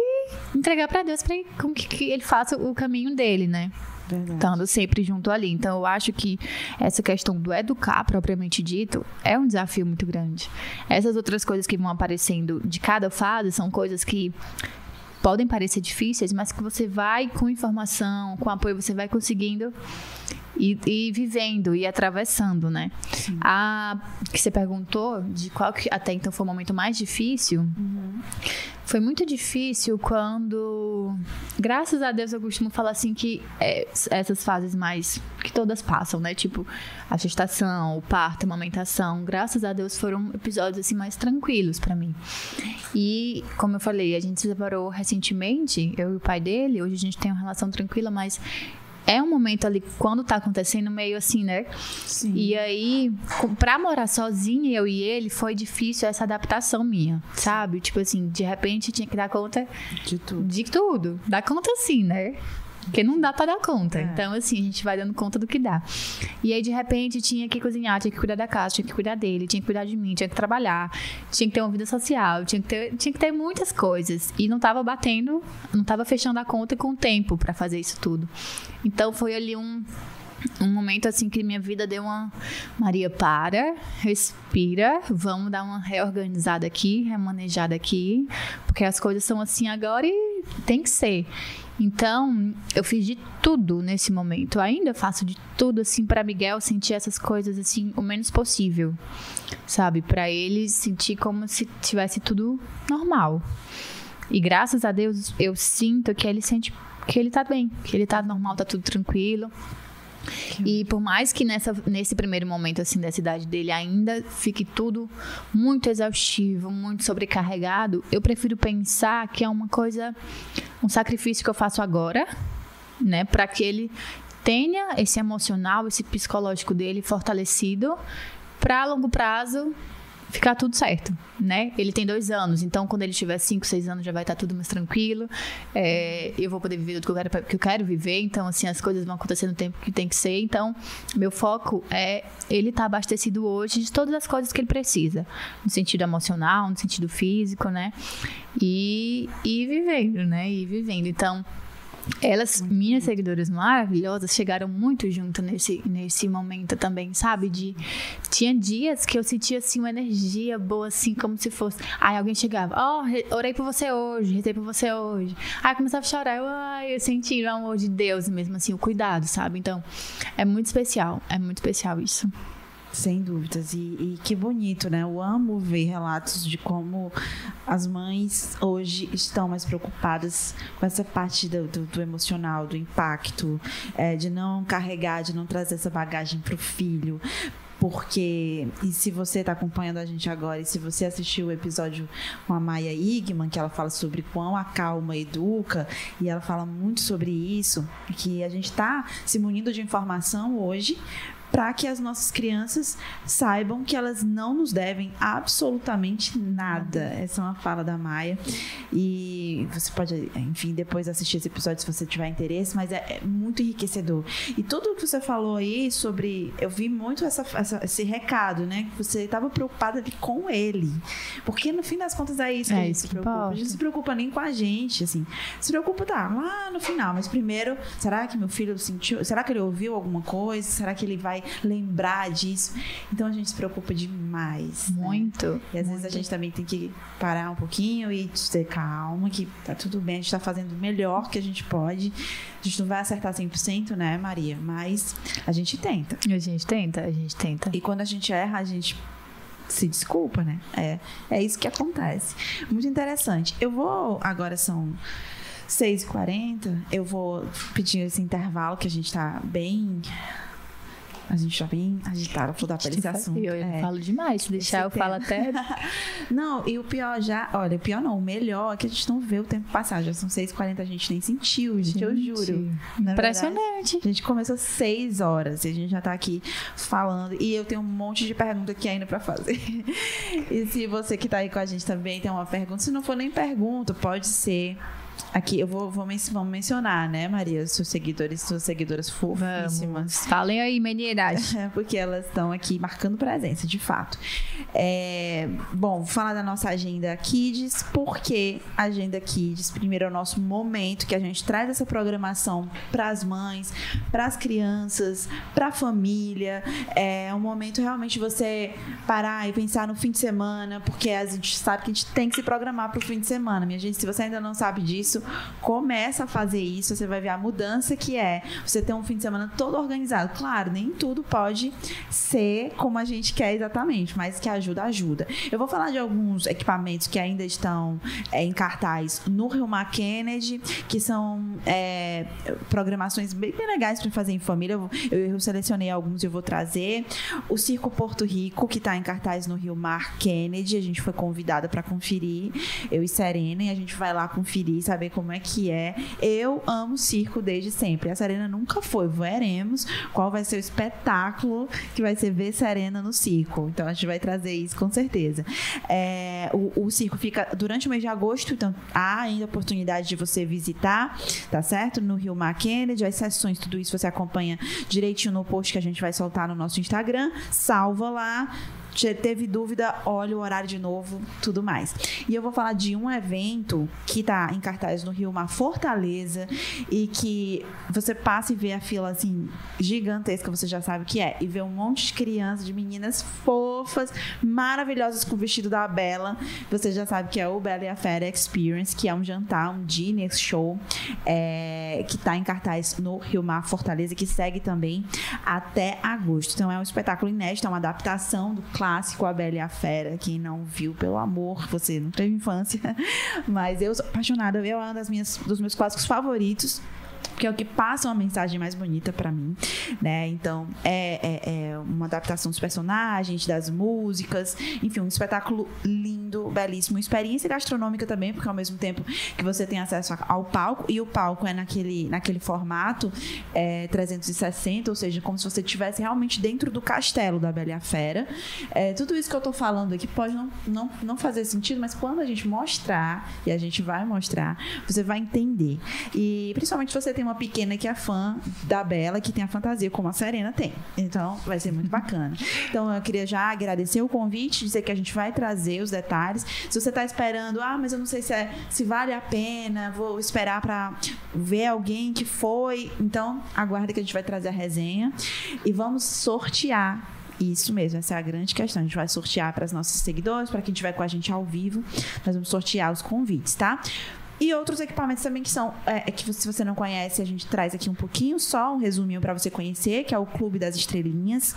entregar para Deus para que, que ele faça o caminho dele, né? Verdade. Estando sempre junto ali. Então, eu acho que essa questão do educar, propriamente dito, é um desafio muito grande. Essas outras coisas que vão aparecendo de cada fase são coisas que podem parecer difíceis, mas que você vai com informação, com apoio, você vai conseguindo e, e vivendo e atravessando, né? Sim. A que você perguntou de qual que até então foi o momento mais difícil. Uhum. Foi muito difícil quando, graças a Deus, eu costumo falar assim que é, essas fases mais que todas passam, né? Tipo a gestação, o parto, a amamentação, graças a Deus foram episódios assim mais tranquilos para mim. E como eu falei, a gente se separou recentemente, eu e o pai dele. Hoje a gente tem uma relação tranquila, mas é um momento ali, quando tá acontecendo, meio assim, né? Sim. E aí, pra morar sozinha, eu e ele, foi difícil essa adaptação minha, sabe? Tipo assim, de repente tinha que dar conta de tudo. De tudo. Dar conta sim, né? Porque não dá para dar conta. É. Então, assim, a gente vai dando conta do que dá. E aí, de repente, tinha que cozinhar, tinha que cuidar da casa, tinha que cuidar dele, tinha que cuidar de mim, tinha que trabalhar, tinha que ter uma vida social, tinha que ter, tinha que ter muitas coisas. E não tava batendo, não tava fechando a conta com o tempo para fazer isso tudo. Então, foi ali um um momento assim que minha vida deu uma Maria para, respira, vamos dar uma reorganizada aqui, remanejada aqui, porque as coisas são assim agora e tem que ser. Então, eu fiz de tudo nesse momento. Eu ainda faço de tudo assim para Miguel sentir essas coisas assim o menos possível. Sabe, para ele sentir como se tivesse tudo normal. E graças a Deus eu sinto que ele sente que ele tá bem, que ele tá normal, tá tudo tranquilo. E por mais que nessa, nesse primeiro momento assim da cidade dele ainda fique tudo muito exaustivo, muito sobrecarregado, eu prefiro pensar que é uma coisa, um sacrifício que eu faço agora, né, para que ele tenha esse emocional, esse psicológico dele fortalecido para longo prazo ficar tudo certo, né? Ele tem dois anos, então quando ele tiver cinco, seis anos já vai estar tudo mais tranquilo. É, eu vou poder viver tudo que eu, quero, que eu quero viver, então assim as coisas vão acontecer no tempo que tem que ser. Então meu foco é ele estar tá abastecido hoje de todas as coisas que ele precisa, no sentido emocional, no sentido físico, né? E, e vivendo, né? E vivendo. Então elas, minhas seguidoras maravilhosas, chegaram muito junto nesse, nesse momento também, sabe? De tinha dias que eu sentia assim uma energia boa, assim, como se fosse. Aí alguém chegava, ó, oh, orei por você hoje, rezei por você hoje. Aí começava a chorar, eu, ai, eu senti o amor de Deus mesmo, assim, o cuidado, sabe? Então, é muito especial, é muito especial isso. Sem dúvidas. E, e, que bonito, né? Eu amo ver relatos de como as mães hoje estão mais preocupadas com essa parte do, do, do emocional, do impacto, é, de não carregar, de não trazer essa bagagem para o filho. Porque, e se você está acompanhando a gente agora, e se você assistiu o episódio com a Maia Igman, que ela fala sobre quão a calma educa, e ela fala muito sobre isso, que a gente está se munindo de informação hoje para que as nossas crianças saibam que elas não nos devem absolutamente nada. Essa é uma fala da Maia. E você pode, enfim, depois assistir esse episódio se você tiver interesse, mas é, é muito enriquecedor. E tudo que você falou aí sobre. Eu vi muito essa, essa, esse recado, né? Que você estava preocupada com ele. Porque no fim das contas é isso que é a gente se preocupa. A gente se preocupa nem com a gente, assim. Se preocupa, tá, lá no final. Mas primeiro, será que meu filho sentiu? Será que ele ouviu alguma coisa? Será que ele vai lembrar disso. Então a gente se preocupa demais. Né? Muito. Né? E às muito. vezes a gente também tem que parar um pouquinho e ter calma, que tá tudo bem, a gente tá fazendo o melhor que a gente pode. A gente não vai acertar 100%, né, Maria? Mas a gente tenta. A gente tenta, a gente tenta. E quando a gente erra, a gente se desculpa, né? É, é isso que acontece. Muito interessante. Eu vou, agora são 6h40, eu vou pedir esse intervalo que a gente tá bem a gente já bem agitada por dar para esse assunto. Eu, eu é. falo demais, se deixar eu falo até. não, e o pior já, olha, o pior não, o melhor é que a gente não vê o tempo passar. Já são 6h40, a gente nem sentiu, gente, gente eu juro. Impressionante. Verdade, a gente começou 6 horas e a gente já tá aqui falando. E eu tenho um monte de pergunta aqui ainda para fazer. e se você que tá aí com a gente também tem uma pergunta, se não for nem pergunta, pode ser Aqui, eu vou, vou vamos mencionar, né, Maria? Seus seguidores, suas seguidoras fofíssimas. Vamos. Falem aí, menidade. Porque elas estão aqui marcando presença, de fato. É, bom, vou falar da nossa agenda Kids, porque a agenda Kids, primeiro, é o nosso momento que a gente traz essa programação para as mães, para as crianças, para a família. É um momento realmente você parar e pensar no fim de semana, porque a gente sabe que a gente tem que se programar para o fim de semana. Minha gente, se você ainda não sabe disso, começa a fazer isso, você vai ver a mudança que é você ter um fim de semana todo organizado. Claro, nem tudo pode ser como a gente quer exatamente, mas que ajuda, ajuda. Eu vou falar de alguns equipamentos que ainda estão é, em cartaz no Rio Mar Kennedy, que são é, programações bem, bem legais para fazer em família. Eu, eu, eu selecionei alguns e eu vou trazer. O Circo Porto Rico, que está em cartaz no Rio Mar Kennedy, a gente foi convidada para conferir, eu e Serena, e a gente vai lá conferir, saber como é que é. Eu amo circo desde sempre. A Serena nunca foi. Veremos qual vai ser o espetáculo que vai ser ver Serena no circo. Então a gente vai trazer isso com certeza. É, o, o circo fica durante o mês de agosto, então há ainda oportunidade de você visitar, tá certo? No Rio Mar Kennedy, as sessões, tudo isso você acompanha direitinho no post que a gente vai soltar no nosso Instagram. Salva lá teve dúvida, olha o horário de novo, tudo mais. E eu vou falar de um evento que está em cartaz no Rio, uma fortaleza, e que você passa e vê a fila assim gigantesca, você já sabe o que é, e vê um monte de crianças, de meninas fofas, maravilhosas com o vestido da Bela. Você já sabe que é o Bela e a Fera Experience, que é um jantar, um dinner show, é, que está em cartaz no Rio Mar Fortaleza, que segue também até agosto. Então é um espetáculo inédito, é uma adaptação do clássico A Bela e a Fera. Quem não viu, pelo amor, você não teve infância. Mas eu sou apaixonada, é uma das minhas, dos meus clássicos favoritos porque é o que passa uma mensagem mais bonita para mim, né? Então, é, é, é, uma adaptação dos personagens, das músicas, enfim, um espetáculo lindo, belíssimo, experiência gastronômica também, porque ao mesmo tempo que você tem acesso ao palco, e o palco é naquele, naquele formato é, 360, ou seja, como se você estivesse realmente dentro do castelo da Bela e a Fera. É, tudo isso que eu tô falando aqui pode não, não, não fazer sentido, mas quando a gente mostrar, e a gente vai mostrar, você vai entender. E principalmente se você tem uma pequena que é fã da Bela, que tem a fantasia como a Serena tem. Então, vai ser muito bacana. Então, eu queria já agradecer o convite, dizer que a gente vai trazer os detalhes. Se você está esperando, ah, mas eu não sei se, é, se vale a pena, vou esperar para ver alguém que foi. Então, aguarde que a gente vai trazer a resenha e vamos sortear isso mesmo, essa é a grande questão. A gente vai sortear para os nossos seguidores, para quem estiver com a gente ao vivo, nós vamos sortear os convites, tá? E outros equipamentos também que são, é, é, que se você não conhece, a gente traz aqui um pouquinho, só um resuminho para você conhecer, que é o Clube das Estrelinhas.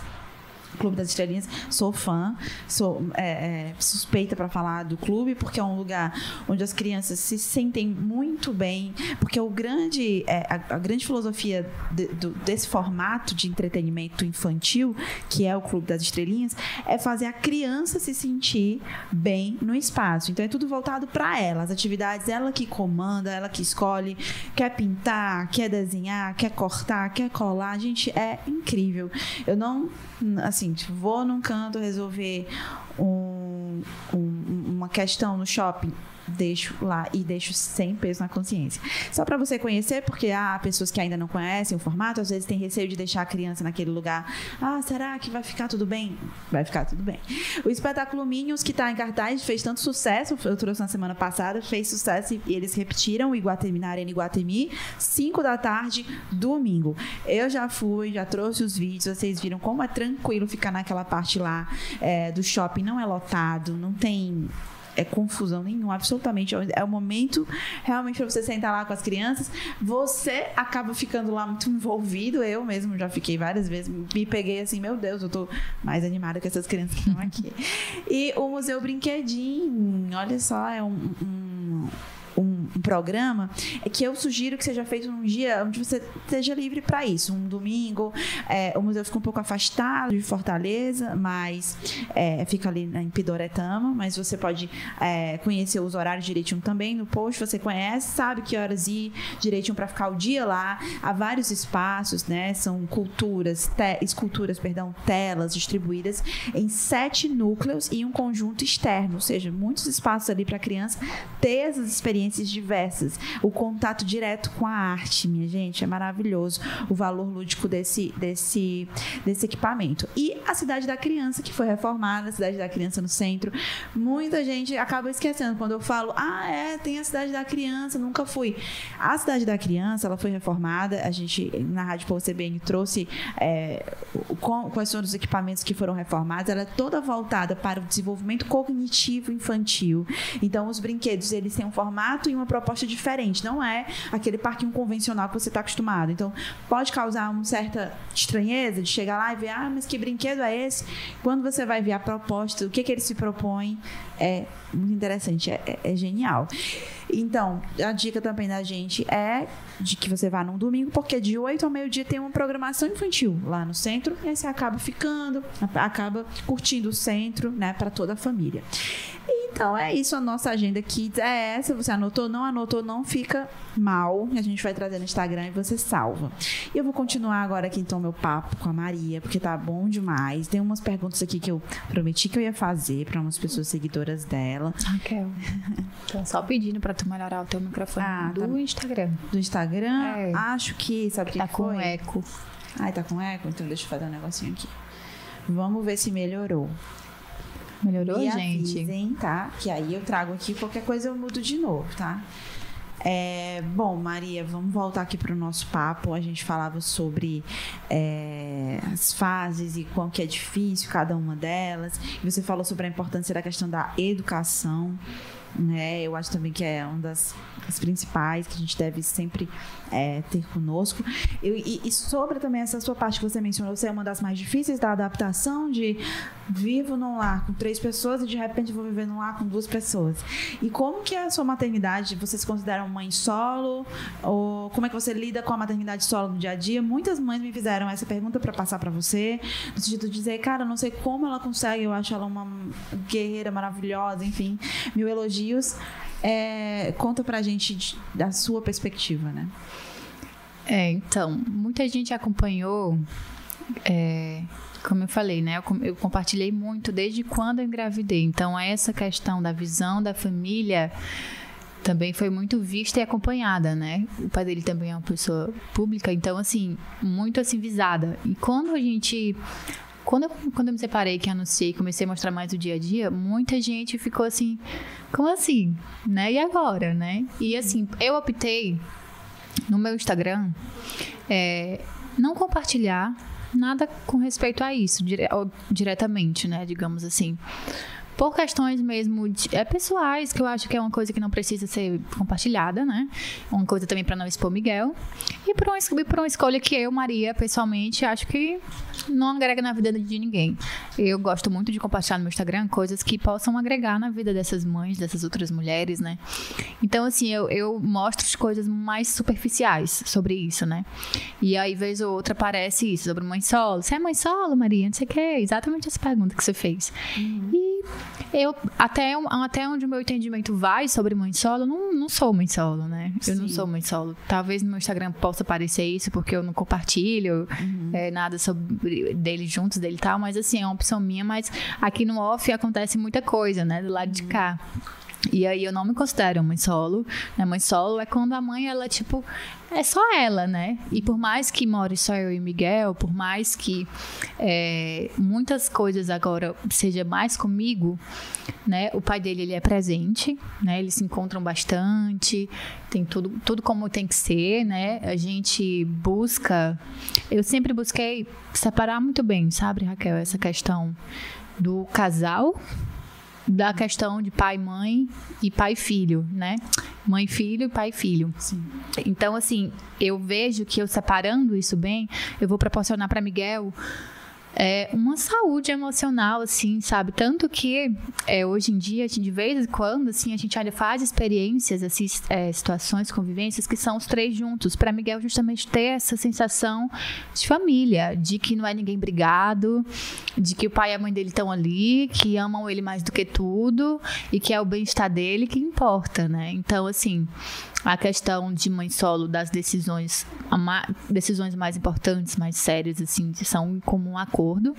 Clube das Estrelinhas, sou fã, sou é, é, suspeita para falar do clube, porque é um lugar onde as crianças se sentem muito bem, porque o grande, é, a, a, grande filosofia de, do, desse formato de entretenimento infantil, que é o Clube das Estrelinhas, é fazer a criança se sentir bem no espaço. Então é tudo voltado para ela, as atividades, ela que comanda, ela que escolhe, quer pintar, quer desenhar, quer cortar, quer colar, gente, é incrível. Eu não, assim, assim, tipo, vou num canto resolver um, um, uma questão no shopping deixo lá e deixo sem peso na consciência. Só para você conhecer, porque há pessoas que ainda não conhecem o formato, às vezes tem receio de deixar a criança naquele lugar. Ah, será que vai ficar tudo bem? Vai ficar tudo bem. O espetáculo Minions, que está em cartaz, fez tanto sucesso, eu trouxe na semana passada, fez sucesso e eles repetiram o Iguatemi na Arena Iguatemi, 5 da tarde, domingo. Eu já fui, já trouxe os vídeos, vocês viram como é tranquilo ficar naquela parte lá é, do shopping, não é lotado, não tem é confusão nenhuma, absolutamente. É o momento realmente para você sentar lá com as crianças. Você acaba ficando lá muito envolvido. Eu mesmo já fiquei várias vezes, me peguei assim, meu Deus, eu tô mais animada que essas crianças que estão aqui. e o Museu Brinquedinho, olha só, é um, um um, programa, é que eu sugiro que seja feito num dia onde você esteja livre para isso. Um domingo, é, o museu fica um pouco afastado de Fortaleza, mas é, fica ali em Pidoretama, mas você pode é, conhecer os horários direitinho também no post, você conhece, sabe que horas ir direitinho para ficar o dia lá. Há vários espaços, né? São culturas, esculturas, perdão, telas distribuídas em sete núcleos e um conjunto externo, ou seja, muitos espaços ali para a criança ter essas experiências experiências diversas. O contato direto com a arte, minha gente, é maravilhoso. O valor lúdico desse, desse, desse equipamento. E a Cidade da Criança, que foi reformada, a Cidade da Criança no centro. Muita gente acaba esquecendo quando eu falo, ah, é, tem a Cidade da Criança, nunca fui. A Cidade da Criança, ela foi reformada, a gente, na Rádio Povo CBN, trouxe é, quais foram os equipamentos que foram reformados. Ela é toda voltada para o desenvolvimento cognitivo infantil. Então, os brinquedos, eles têm um formato formato e uma proposta diferente. Não é aquele parquinho convencional que você está acostumado. Então, pode causar uma certa estranheza de chegar lá e ver, ah, mas que brinquedo é esse? Quando você vai ver a proposta, o que, que ele se propõe, é muito interessante, é, é, é genial. Então, a dica também da gente é de que você vá num domingo, porque de 8 ao meio-dia tem uma programação infantil lá no centro, e aí você acaba ficando, acaba curtindo o centro, né, para toda a família. Então é isso, a nossa agenda Kids é essa. Você anotou, não anotou, não fica mal. A gente vai trazer no Instagram e você salva. E eu vou continuar agora aqui então meu papo com a Maria, porque tá bom demais. Tem umas perguntas aqui que eu prometi que eu ia fazer para umas pessoas seguidoras dela. Raquel, então só pedindo para tu melhorar o teu microfone ah, do tá... Instagram. Do Instagram? É. Acho que, sabe o que, tá que foi? Tá com eco. Ai, tá com eco? Então deixa eu fazer um negocinho aqui. Vamos ver se melhorou. Melhorou, Me gente? Avisem, tá? Que aí eu trago aqui qualquer coisa eu mudo de novo, tá? É, bom, Maria, vamos voltar aqui para o nosso papo. A gente falava sobre é, as fases e quão que é difícil cada uma delas. Você falou sobre a importância da questão da educação. Né? Eu acho também que é uma das, principais que a gente deve sempre é, ter conosco. Eu, e, e, sobre também essa sua parte que você mencionou, você é uma das mais difíceis da adaptação de vivo num lar com três pessoas e de repente vou viver num lar com duas pessoas. E como que é a sua maternidade? Você se considera mãe solo? Ou como é que você lida com a maternidade solo no dia a dia? Muitas mães me fizeram essa pergunta para passar para você, no sentido de dizer, cara, não sei como ela consegue, eu acho ela uma guerreira maravilhosa, enfim, mil elogios. É, conta pra gente de, da sua perspectiva, né? É, então, muita gente acompanhou, é, como eu falei, né? Eu, eu, compartilhei muito desde quando eu engravidei. Então, essa questão da visão da família também foi muito vista e acompanhada, né? O pai dele também é uma pessoa pública, então, assim, muito assim visada. E quando a gente quando eu, quando eu me separei, que anunciei, comecei a mostrar mais o dia a dia, muita gente ficou assim, como assim? Né? E agora, né? E assim, eu optei no meu Instagram é, não compartilhar nada com respeito a isso, dire diretamente, né? Digamos assim por questões mesmo de, é, pessoais, que eu acho que é uma coisa que não precisa ser compartilhada, né? Uma coisa também para não expor Miguel. E por, uma, por uma escolha que eu, Maria, pessoalmente, acho que não agrega na vida de ninguém. Eu gosto muito de compartilhar no meu Instagram coisas que possam agregar na vida dessas mães, dessas outras mulheres, né? Então, assim, eu, eu mostro as coisas mais superficiais sobre isso, né? E aí, vez ou outra, aparece isso, sobre mãe solo. Você é mãe solo, Maria? Não sei o quê. Exatamente essa pergunta que você fez. Uhum. E eu, até, até onde o meu entendimento vai sobre mãe solo, não, não sou mãe solo, né? Eu Sim. não sou mãe solo. Talvez no meu Instagram possa aparecer isso, porque eu não compartilho uhum. é, nada sobre dele juntos, dele e tal, mas assim, é uma opção minha, mas aqui no off acontece muita coisa, né? Do lado uhum. de cá. E aí eu não me considero mãe solo. Né? Mãe solo é quando a mãe, ela, tipo, é só ela, né? E por mais que more só eu e Miguel, por mais que é, muitas coisas agora seja mais comigo, né? O pai dele, ele é presente, né? Eles se encontram bastante, tem tudo, tudo como tem que ser, né? A gente busca... Eu sempre busquei separar muito bem, sabe, Raquel? Essa questão do casal da questão de pai, mãe e pai filho, né? Mãe, filho e pai, filho. Sim. Então, assim, eu vejo que eu separando isso bem, eu vou proporcionar para Miguel é, uma saúde emocional, assim, sabe? Tanto que é, hoje em dia, de vez em quando, assim, a gente olha, faz experiências, assim, é, situações, convivências que são os três juntos. Para Miguel, justamente ter essa sensação de família, de que não é ninguém brigado, de que o pai e a mãe dele estão ali, que amam ele mais do que tudo e que é o bem-estar dele que importa, né? Então, assim, a questão de mãe solo das decisões, decisões mais importantes, mais sérias, assim, são em comum acordo.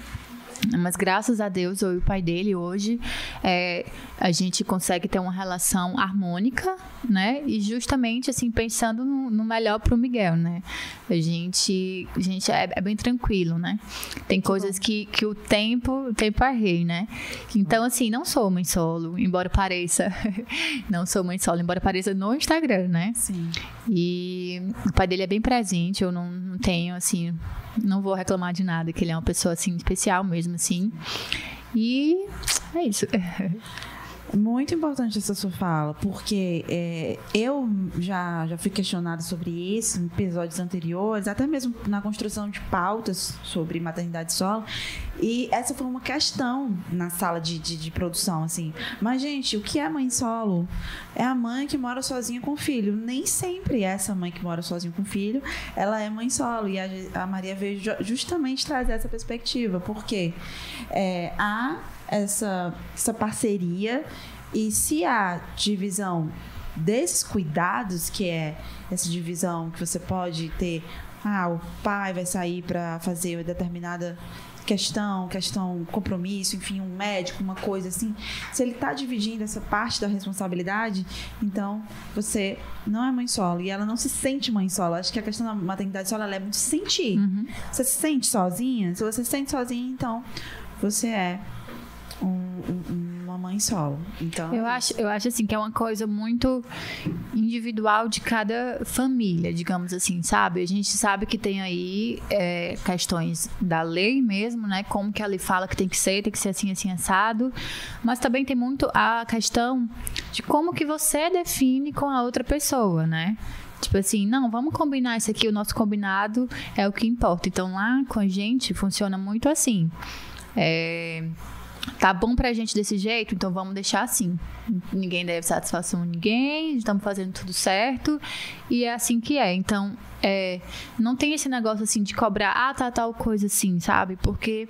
Mas graças a Deus, eu e o pai dele hoje, é, a gente consegue ter uma relação harmônica, né? E justamente, assim, pensando no, no melhor pro Miguel, né? A gente, a gente é, é bem tranquilo, né? Tem coisas que, que o tempo, o tempo é rei, né? Então, assim, não sou mãe solo, embora pareça. não sou mãe solo, embora pareça no Instagram, né? Sim. E o pai dele é bem presente, eu não, não tenho, assim, não vou reclamar de nada, que ele é uma pessoa assim especial mesmo assim. E é isso. Muito importante essa sua fala, porque é, eu já, já fui questionada sobre isso em episódios anteriores, até mesmo na construção de pautas sobre maternidade solo, e essa foi uma questão na sala de, de, de, produção, assim. Mas, gente, o que é mãe solo? É a mãe que mora sozinha com o filho. Nem sempre essa mãe que mora sozinha com o filho, ela é mãe solo. E a, a Maria veio justamente trazer essa perspectiva, porque é, há essa, essa parceria e se a divisão desses cuidados, que é essa divisão que você pode ter, ah, o pai vai sair para fazer uma determinada questão, questão compromisso, enfim, um médico, uma coisa assim. Se ele está dividindo essa parte da responsabilidade, então você não é mãe solo e ela não se sente mãe solo. Acho que a questão da maternidade solo é muito sentir. Uhum. Você se sente sozinha? Se você se sente sozinha, então você é um, um, uma mãe solo. Então, eu acho, eu acho assim que é uma coisa muito individual de cada família, digamos assim, sabe? A gente sabe que tem aí é, questões da lei mesmo, né? Como que a lei fala que tem que ser, tem que ser assim, assim, assado. Mas também tem muito a questão de como que você define com a outra pessoa, né? Tipo assim, não, vamos combinar isso aqui, o nosso combinado é o que importa. Então lá com a gente funciona muito assim. É, tá bom pra gente desse jeito, então vamos deixar assim. Ninguém deve satisfação a ninguém, estamos fazendo tudo certo e é assim que é. Então, é, não tem esse negócio assim de cobrar, ah, tá tal coisa assim, sabe? Porque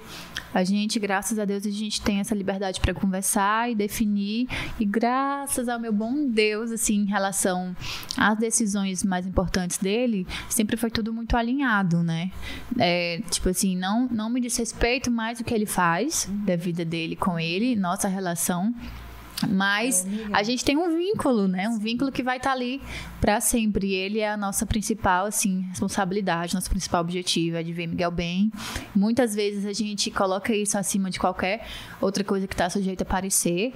a gente, graças a Deus, a gente tem essa liberdade para conversar e definir. E graças ao meu bom Deus, assim, em relação às decisões mais importantes dele, sempre foi tudo muito alinhado, né? É, tipo assim, não, não me diz respeito mais o que ele faz da vida dele com ele, nossa relação mas é a gente tem um vínculo, né? Um vínculo que vai estar tá ali para sempre. E ele é a nossa principal, assim, responsabilidade, nosso principal objetivo é de ver Miguel bem. Muitas vezes a gente coloca isso acima de qualquer outra coisa que está sujeita a aparecer.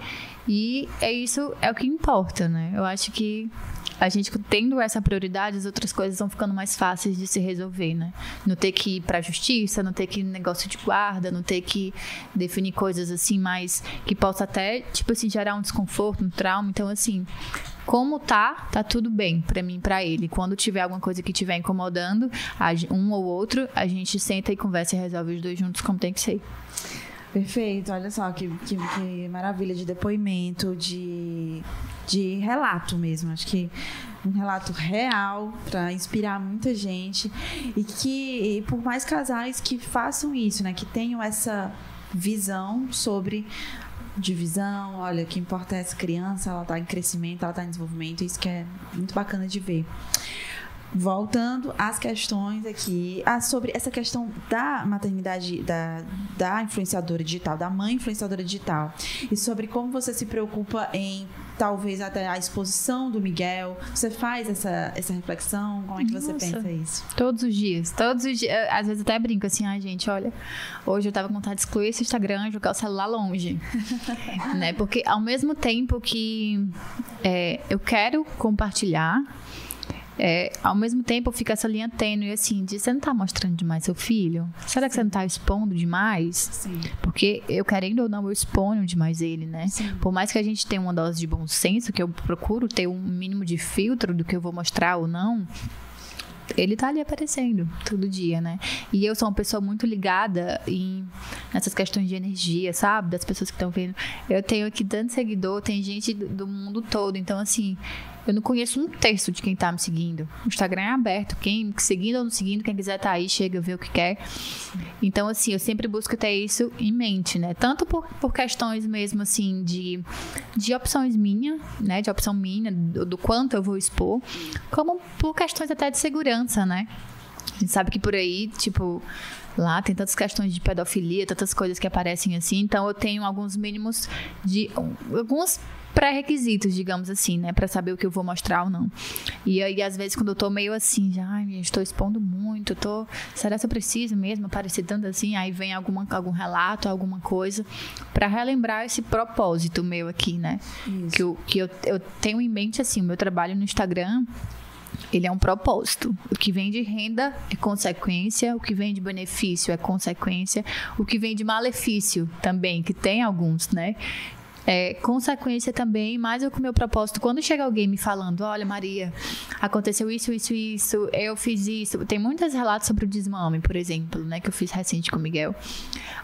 E é isso, é o que importa, né? Eu acho que a gente tendo essa prioridade, as outras coisas vão ficando mais fáceis de se resolver, né? Não ter que ir para a justiça, não ter que ir negócio de guarda, não ter que definir coisas assim mais que possa até, tipo assim, gerar um desconforto, um trauma. Então, assim, como tá, tá tudo bem para mim, para ele. Quando tiver alguma coisa que estiver incomodando, um ou outro, a gente senta e conversa e resolve os dois juntos como tem que ser. Perfeito, olha só que, que, que, maravilha de depoimento, de, de relato mesmo. Acho que um relato real para inspirar muita gente. E que e por mais casais que façam isso, né, que tenham essa visão sobre divisão, olha, o que importa é essa criança, ela está em crescimento, ela está em desenvolvimento, isso que é muito bacana de ver voltando às questões aqui, ah, sobre essa questão da maternidade, da, da influenciadora digital, da mãe influenciadora digital, e sobre como você se preocupa em talvez até a exposição do Miguel. Você faz essa, essa reflexão? Como é que você Nossa, pensa isso? Todos os dias. Todos os dias. Às vezes até brinco assim, ai, ah, gente, olha, hoje eu tava com vontade de excluir esse Instagram e jogar o celular longe. né? Porque ao mesmo tempo que é, eu quero compartilhar é, ao mesmo tempo fica essa linha tênue assim, de você não tá mostrando demais seu filho? Será que você não tá expondo demais? Sim. Porque eu querendo ou não, eu exponho demais ele, né? Sim. Por mais que a gente tenha uma dose de bom senso, que eu procuro ter um mínimo de filtro do que eu vou mostrar ou não, ele tá ali aparecendo todo dia, né? E eu sou uma pessoa muito ligada em nessas questões de energia, sabe? Das pessoas que estão vendo. Eu tenho aqui tanto seguidor, tem gente do mundo todo. Então, assim, eu não conheço um terço de quem tá me seguindo. O Instagram é aberto. Quem seguindo ou não seguindo, quem quiser tá aí, chega, vê o que quer. Então, assim, eu sempre busco ter isso em mente, né? Tanto por, por questões mesmo, assim, de, de opções minha, né? De opção minha, do, do quanto eu vou expor, como por questões até de segurança, né? A gente sabe que por aí, tipo, lá tem tantas questões de pedofilia, tantas coisas que aparecem assim, então eu tenho alguns mínimos de alguns pré-requisitos, digamos assim, né? Pra saber o que eu vou mostrar ou não. E aí, às vezes, quando eu tô meio assim, já, ai, estou expondo muito, tô. Será que eu preciso mesmo aparecer tanto assim? Aí vem alguma, algum relato, alguma coisa, para relembrar esse propósito meu aqui, né? Isso. Que, eu, que eu, eu tenho em mente, assim, o meu trabalho no Instagram ele é um propósito. O que vem de renda é consequência, o que vem de benefício é consequência, o que vem de malefício também, que tem alguns, né? É, consequência também, mais com o meu propósito. Quando chega alguém me falando, olha, Maria, aconteceu isso, isso, isso, eu fiz isso. Tem muitos relatos sobre o desmame, por exemplo, né? Que eu fiz recente com o Miguel.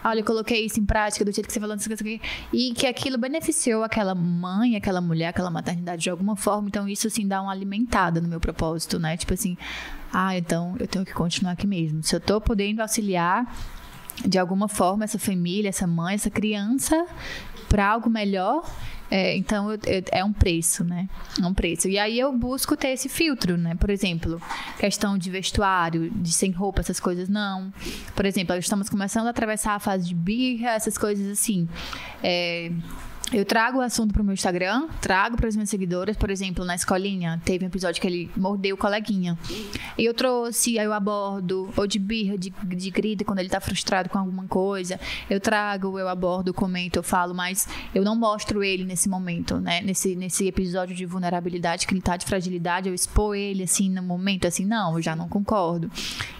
Olha, eu coloquei isso em prática do jeito que você falou, e que aquilo beneficiou aquela mãe, aquela mulher, aquela maternidade de alguma forma. Então, isso, assim, dá uma alimentada no meu propósito, né? Tipo assim, ah, então eu tenho que continuar aqui mesmo. Se eu tô podendo auxiliar de alguma forma essa família, essa mãe, essa criança para algo melhor, é, então eu, eu, é um preço, né? É um preço. E aí eu busco ter esse filtro, né? Por exemplo, questão de vestuário, de sem roupa, essas coisas não. Por exemplo, estamos começando a atravessar a fase de birra, essas coisas assim. É, eu trago o assunto pro meu Instagram, trago para as minhas seguidoras, por exemplo, na escolinha, teve um episódio que ele mordeu o coleguinha. E eu trouxe, aí eu abordo, ou de birra, de, de grita, quando ele tá frustrado com alguma coisa. Eu trago, eu abordo, comento, eu falo, mas eu não mostro ele nesse momento, né? Nesse, nesse episódio de vulnerabilidade, que ele tá de fragilidade, eu expor ele, assim, no momento, assim, não, eu já não concordo.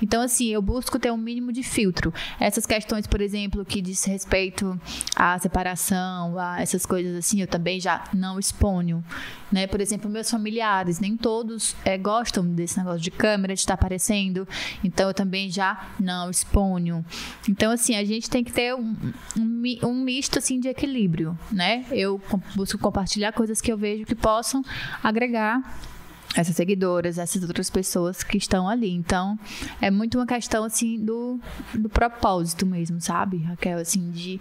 Então, assim, eu busco ter um mínimo de filtro. Essas questões, por exemplo, que diz respeito à separação, a essas essas coisas assim, eu também já não exponho. Né? Por exemplo, meus familiares, nem todos é, gostam desse negócio de câmera, de estar aparecendo. Então, eu também já não exponho. Então, assim, a gente tem que ter um, um, um misto, assim, de equilíbrio, né? Eu busco compartilhar coisas que eu vejo que possam agregar essas seguidoras, essas outras pessoas que estão ali. Então, é muito uma questão assim do, do propósito mesmo, sabe, Raquel, assim de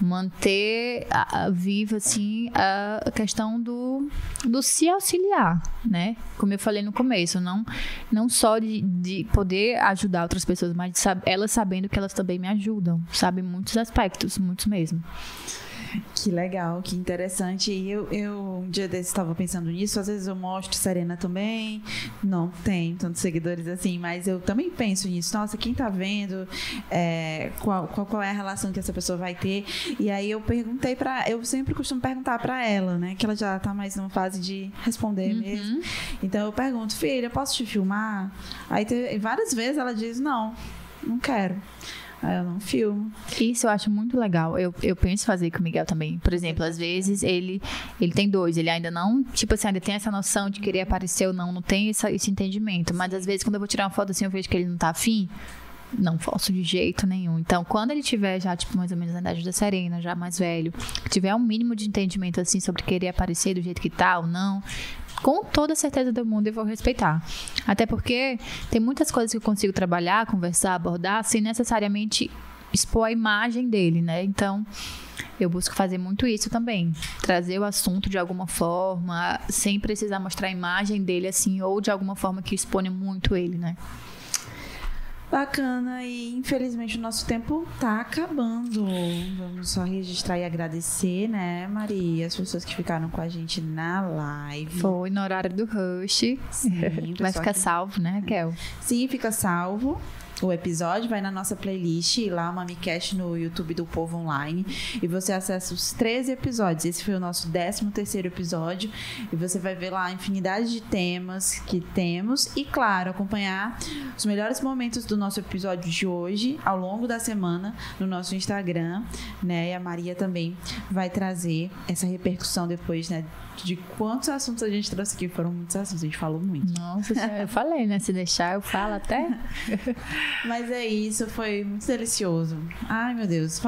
manter a, a, viva assim a questão do, do se auxiliar, né? Como eu falei no começo, não não só de, de poder ajudar outras pessoas, mas de elas sabendo que elas também me ajudam, sabe, muitos aspectos, muitos mesmo. Que legal, que interessante. E eu, eu um dia desses estava pensando nisso. Às vezes eu mostro Serena também. Não tem tantos seguidores assim, mas eu também penso nisso. Nossa, quem está vendo? É, qual, qual, qual, é a relação que essa pessoa vai ter? E aí eu perguntei para, eu sempre costumo perguntar para ela, né? Que ela já está mais numa fase de responder uhum. mesmo. Então eu pergunto, filha, posso te filmar? Aí várias vezes ela diz não, não quero. Eu não filmo. Isso eu acho muito legal. Eu, eu penso fazer com o Miguel também. Por exemplo, às vezes ele, ele tem dois, ele ainda não, tipo assim, ainda tem essa noção de querer aparecer ou não, não tem essa, esse entendimento. Mas às vezes quando eu vou tirar uma foto assim, eu vejo que ele não tá afim. Não posso de jeito nenhum. Então, quando ele tiver já, tipo, mais ou menos na idade da Serena, já mais velho, tiver um mínimo de entendimento, assim, sobre querer aparecer do jeito que tá ou não, com toda certeza do mundo eu vou respeitar. Até porque tem muitas coisas que eu consigo trabalhar, conversar, abordar, sem necessariamente expor a imagem dele, né? Então, eu busco fazer muito isso também. Trazer o assunto de alguma forma, sem precisar mostrar a imagem dele assim, ou de alguma forma que expone muito ele, né? Bacana, e infelizmente o nosso tempo tá acabando. Vamos só registrar e agradecer, né, Maria, as pessoas que ficaram com a gente na live. Foi no horário do rush. Sim, Vai ficar que... salvo, né, Kel? Sim, fica salvo o episódio, vai na nossa playlist, lá, MamiCast no YouTube do Povo Online, e você acessa os 13 episódios. Esse foi o nosso 13 terceiro episódio, e você vai ver lá a infinidade de temas que temos, e claro, acompanhar os melhores momentos do nosso episódio de hoje, ao longo da semana, no nosso Instagram, né? E a Maria também vai trazer essa repercussão depois, né? De quantos assuntos a gente trouxe aqui. Foram muitos assuntos, a gente falou muito. Nossa, eu falei, né? Se deixar, eu falo até. Mas é isso, foi muito delicioso. Ai, meu Deus.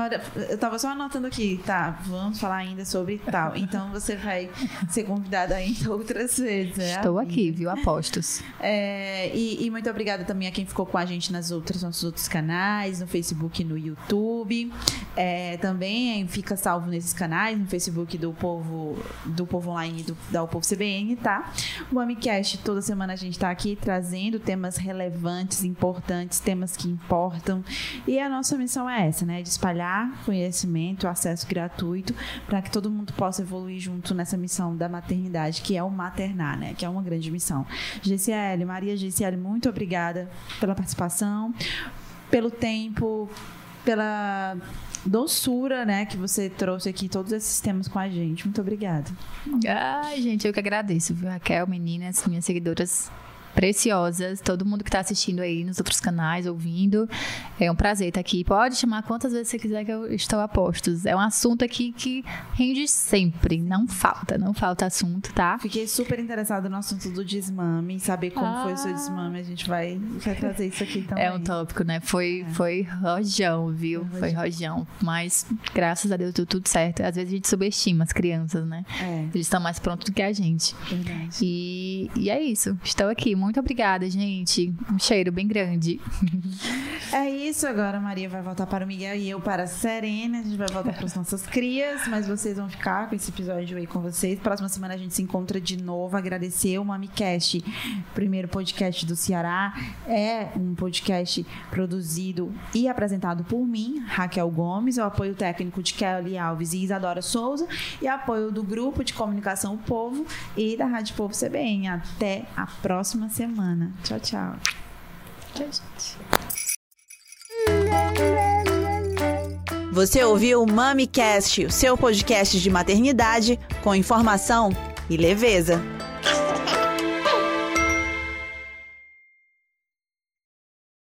Eu tava só anotando aqui, tá? Vamos falar ainda sobre tal. Então você vai ser convidada ainda outras vezes. É Estou aqui, viu? Apostos. É, e, e, muito obrigada também a quem ficou com a gente nas outras, nossos outros canais, no Facebook e no YouTube. É, também fica salvo nesses canais, no Facebook do Povo, do Povo online do, da O Povo CBN, tá? O AmiCast, toda semana a gente tá aqui trazendo temas relevantes, importantes, temas que importam. E a nossa missão é essa, né? De espalhar conhecimento, acesso gratuito, para que todo mundo possa evoluir junto nessa missão da maternidade, que é o maternar, né? Que é uma grande missão. GCL, Maria GCL, muito obrigada pela participação, pelo tempo, pela doçura, né, que você trouxe aqui todos esses temas com a gente. Muito obrigada. Ai, gente, eu que agradeço, viu? Raquel, meninas, minhas seguidoras preciosas, todo mundo que está assistindo aí nos outros canais, ouvindo. É um prazer estar aqui. Pode chamar quantas vezes você quiser que eu estou a postos. É um assunto aqui que rende sempre. Não falta, não falta assunto, tá? Fiquei super interessada no assunto do desmame, saber como ah. foi o seu desmame. A gente vai, vai trazer isso aqui também. É um tópico, né? Foi, é. foi rojão, viu? É foi rojão. Mas, graças a Deus, deu tudo certo. Às vezes a gente subestima as crianças, né? É. Eles estão mais prontos do que a gente. Verdade. E, e é isso. Estou aqui Muito obrigada, gente. Um cheiro bem grande. É isso, agora Maria vai voltar para o Miguel e eu para a Serena. A gente vai voltar para as nossas crias, mas vocês vão ficar com esse episódio aí com vocês. Próxima semana a gente se encontra de novo. Agradecer o MamiCast, primeiro podcast do Ceará. É um podcast produzido e apresentado por mim, Raquel Gomes, o apoio técnico de Kelly Alves e Isadora Souza e apoio do grupo de comunicação O Povo e da Rádio Povo CBN. Até a próxima semana. Tchau, tchau. Tchau, gente. Você ouviu o MamiCast, o seu podcast de maternidade com informação e leveza.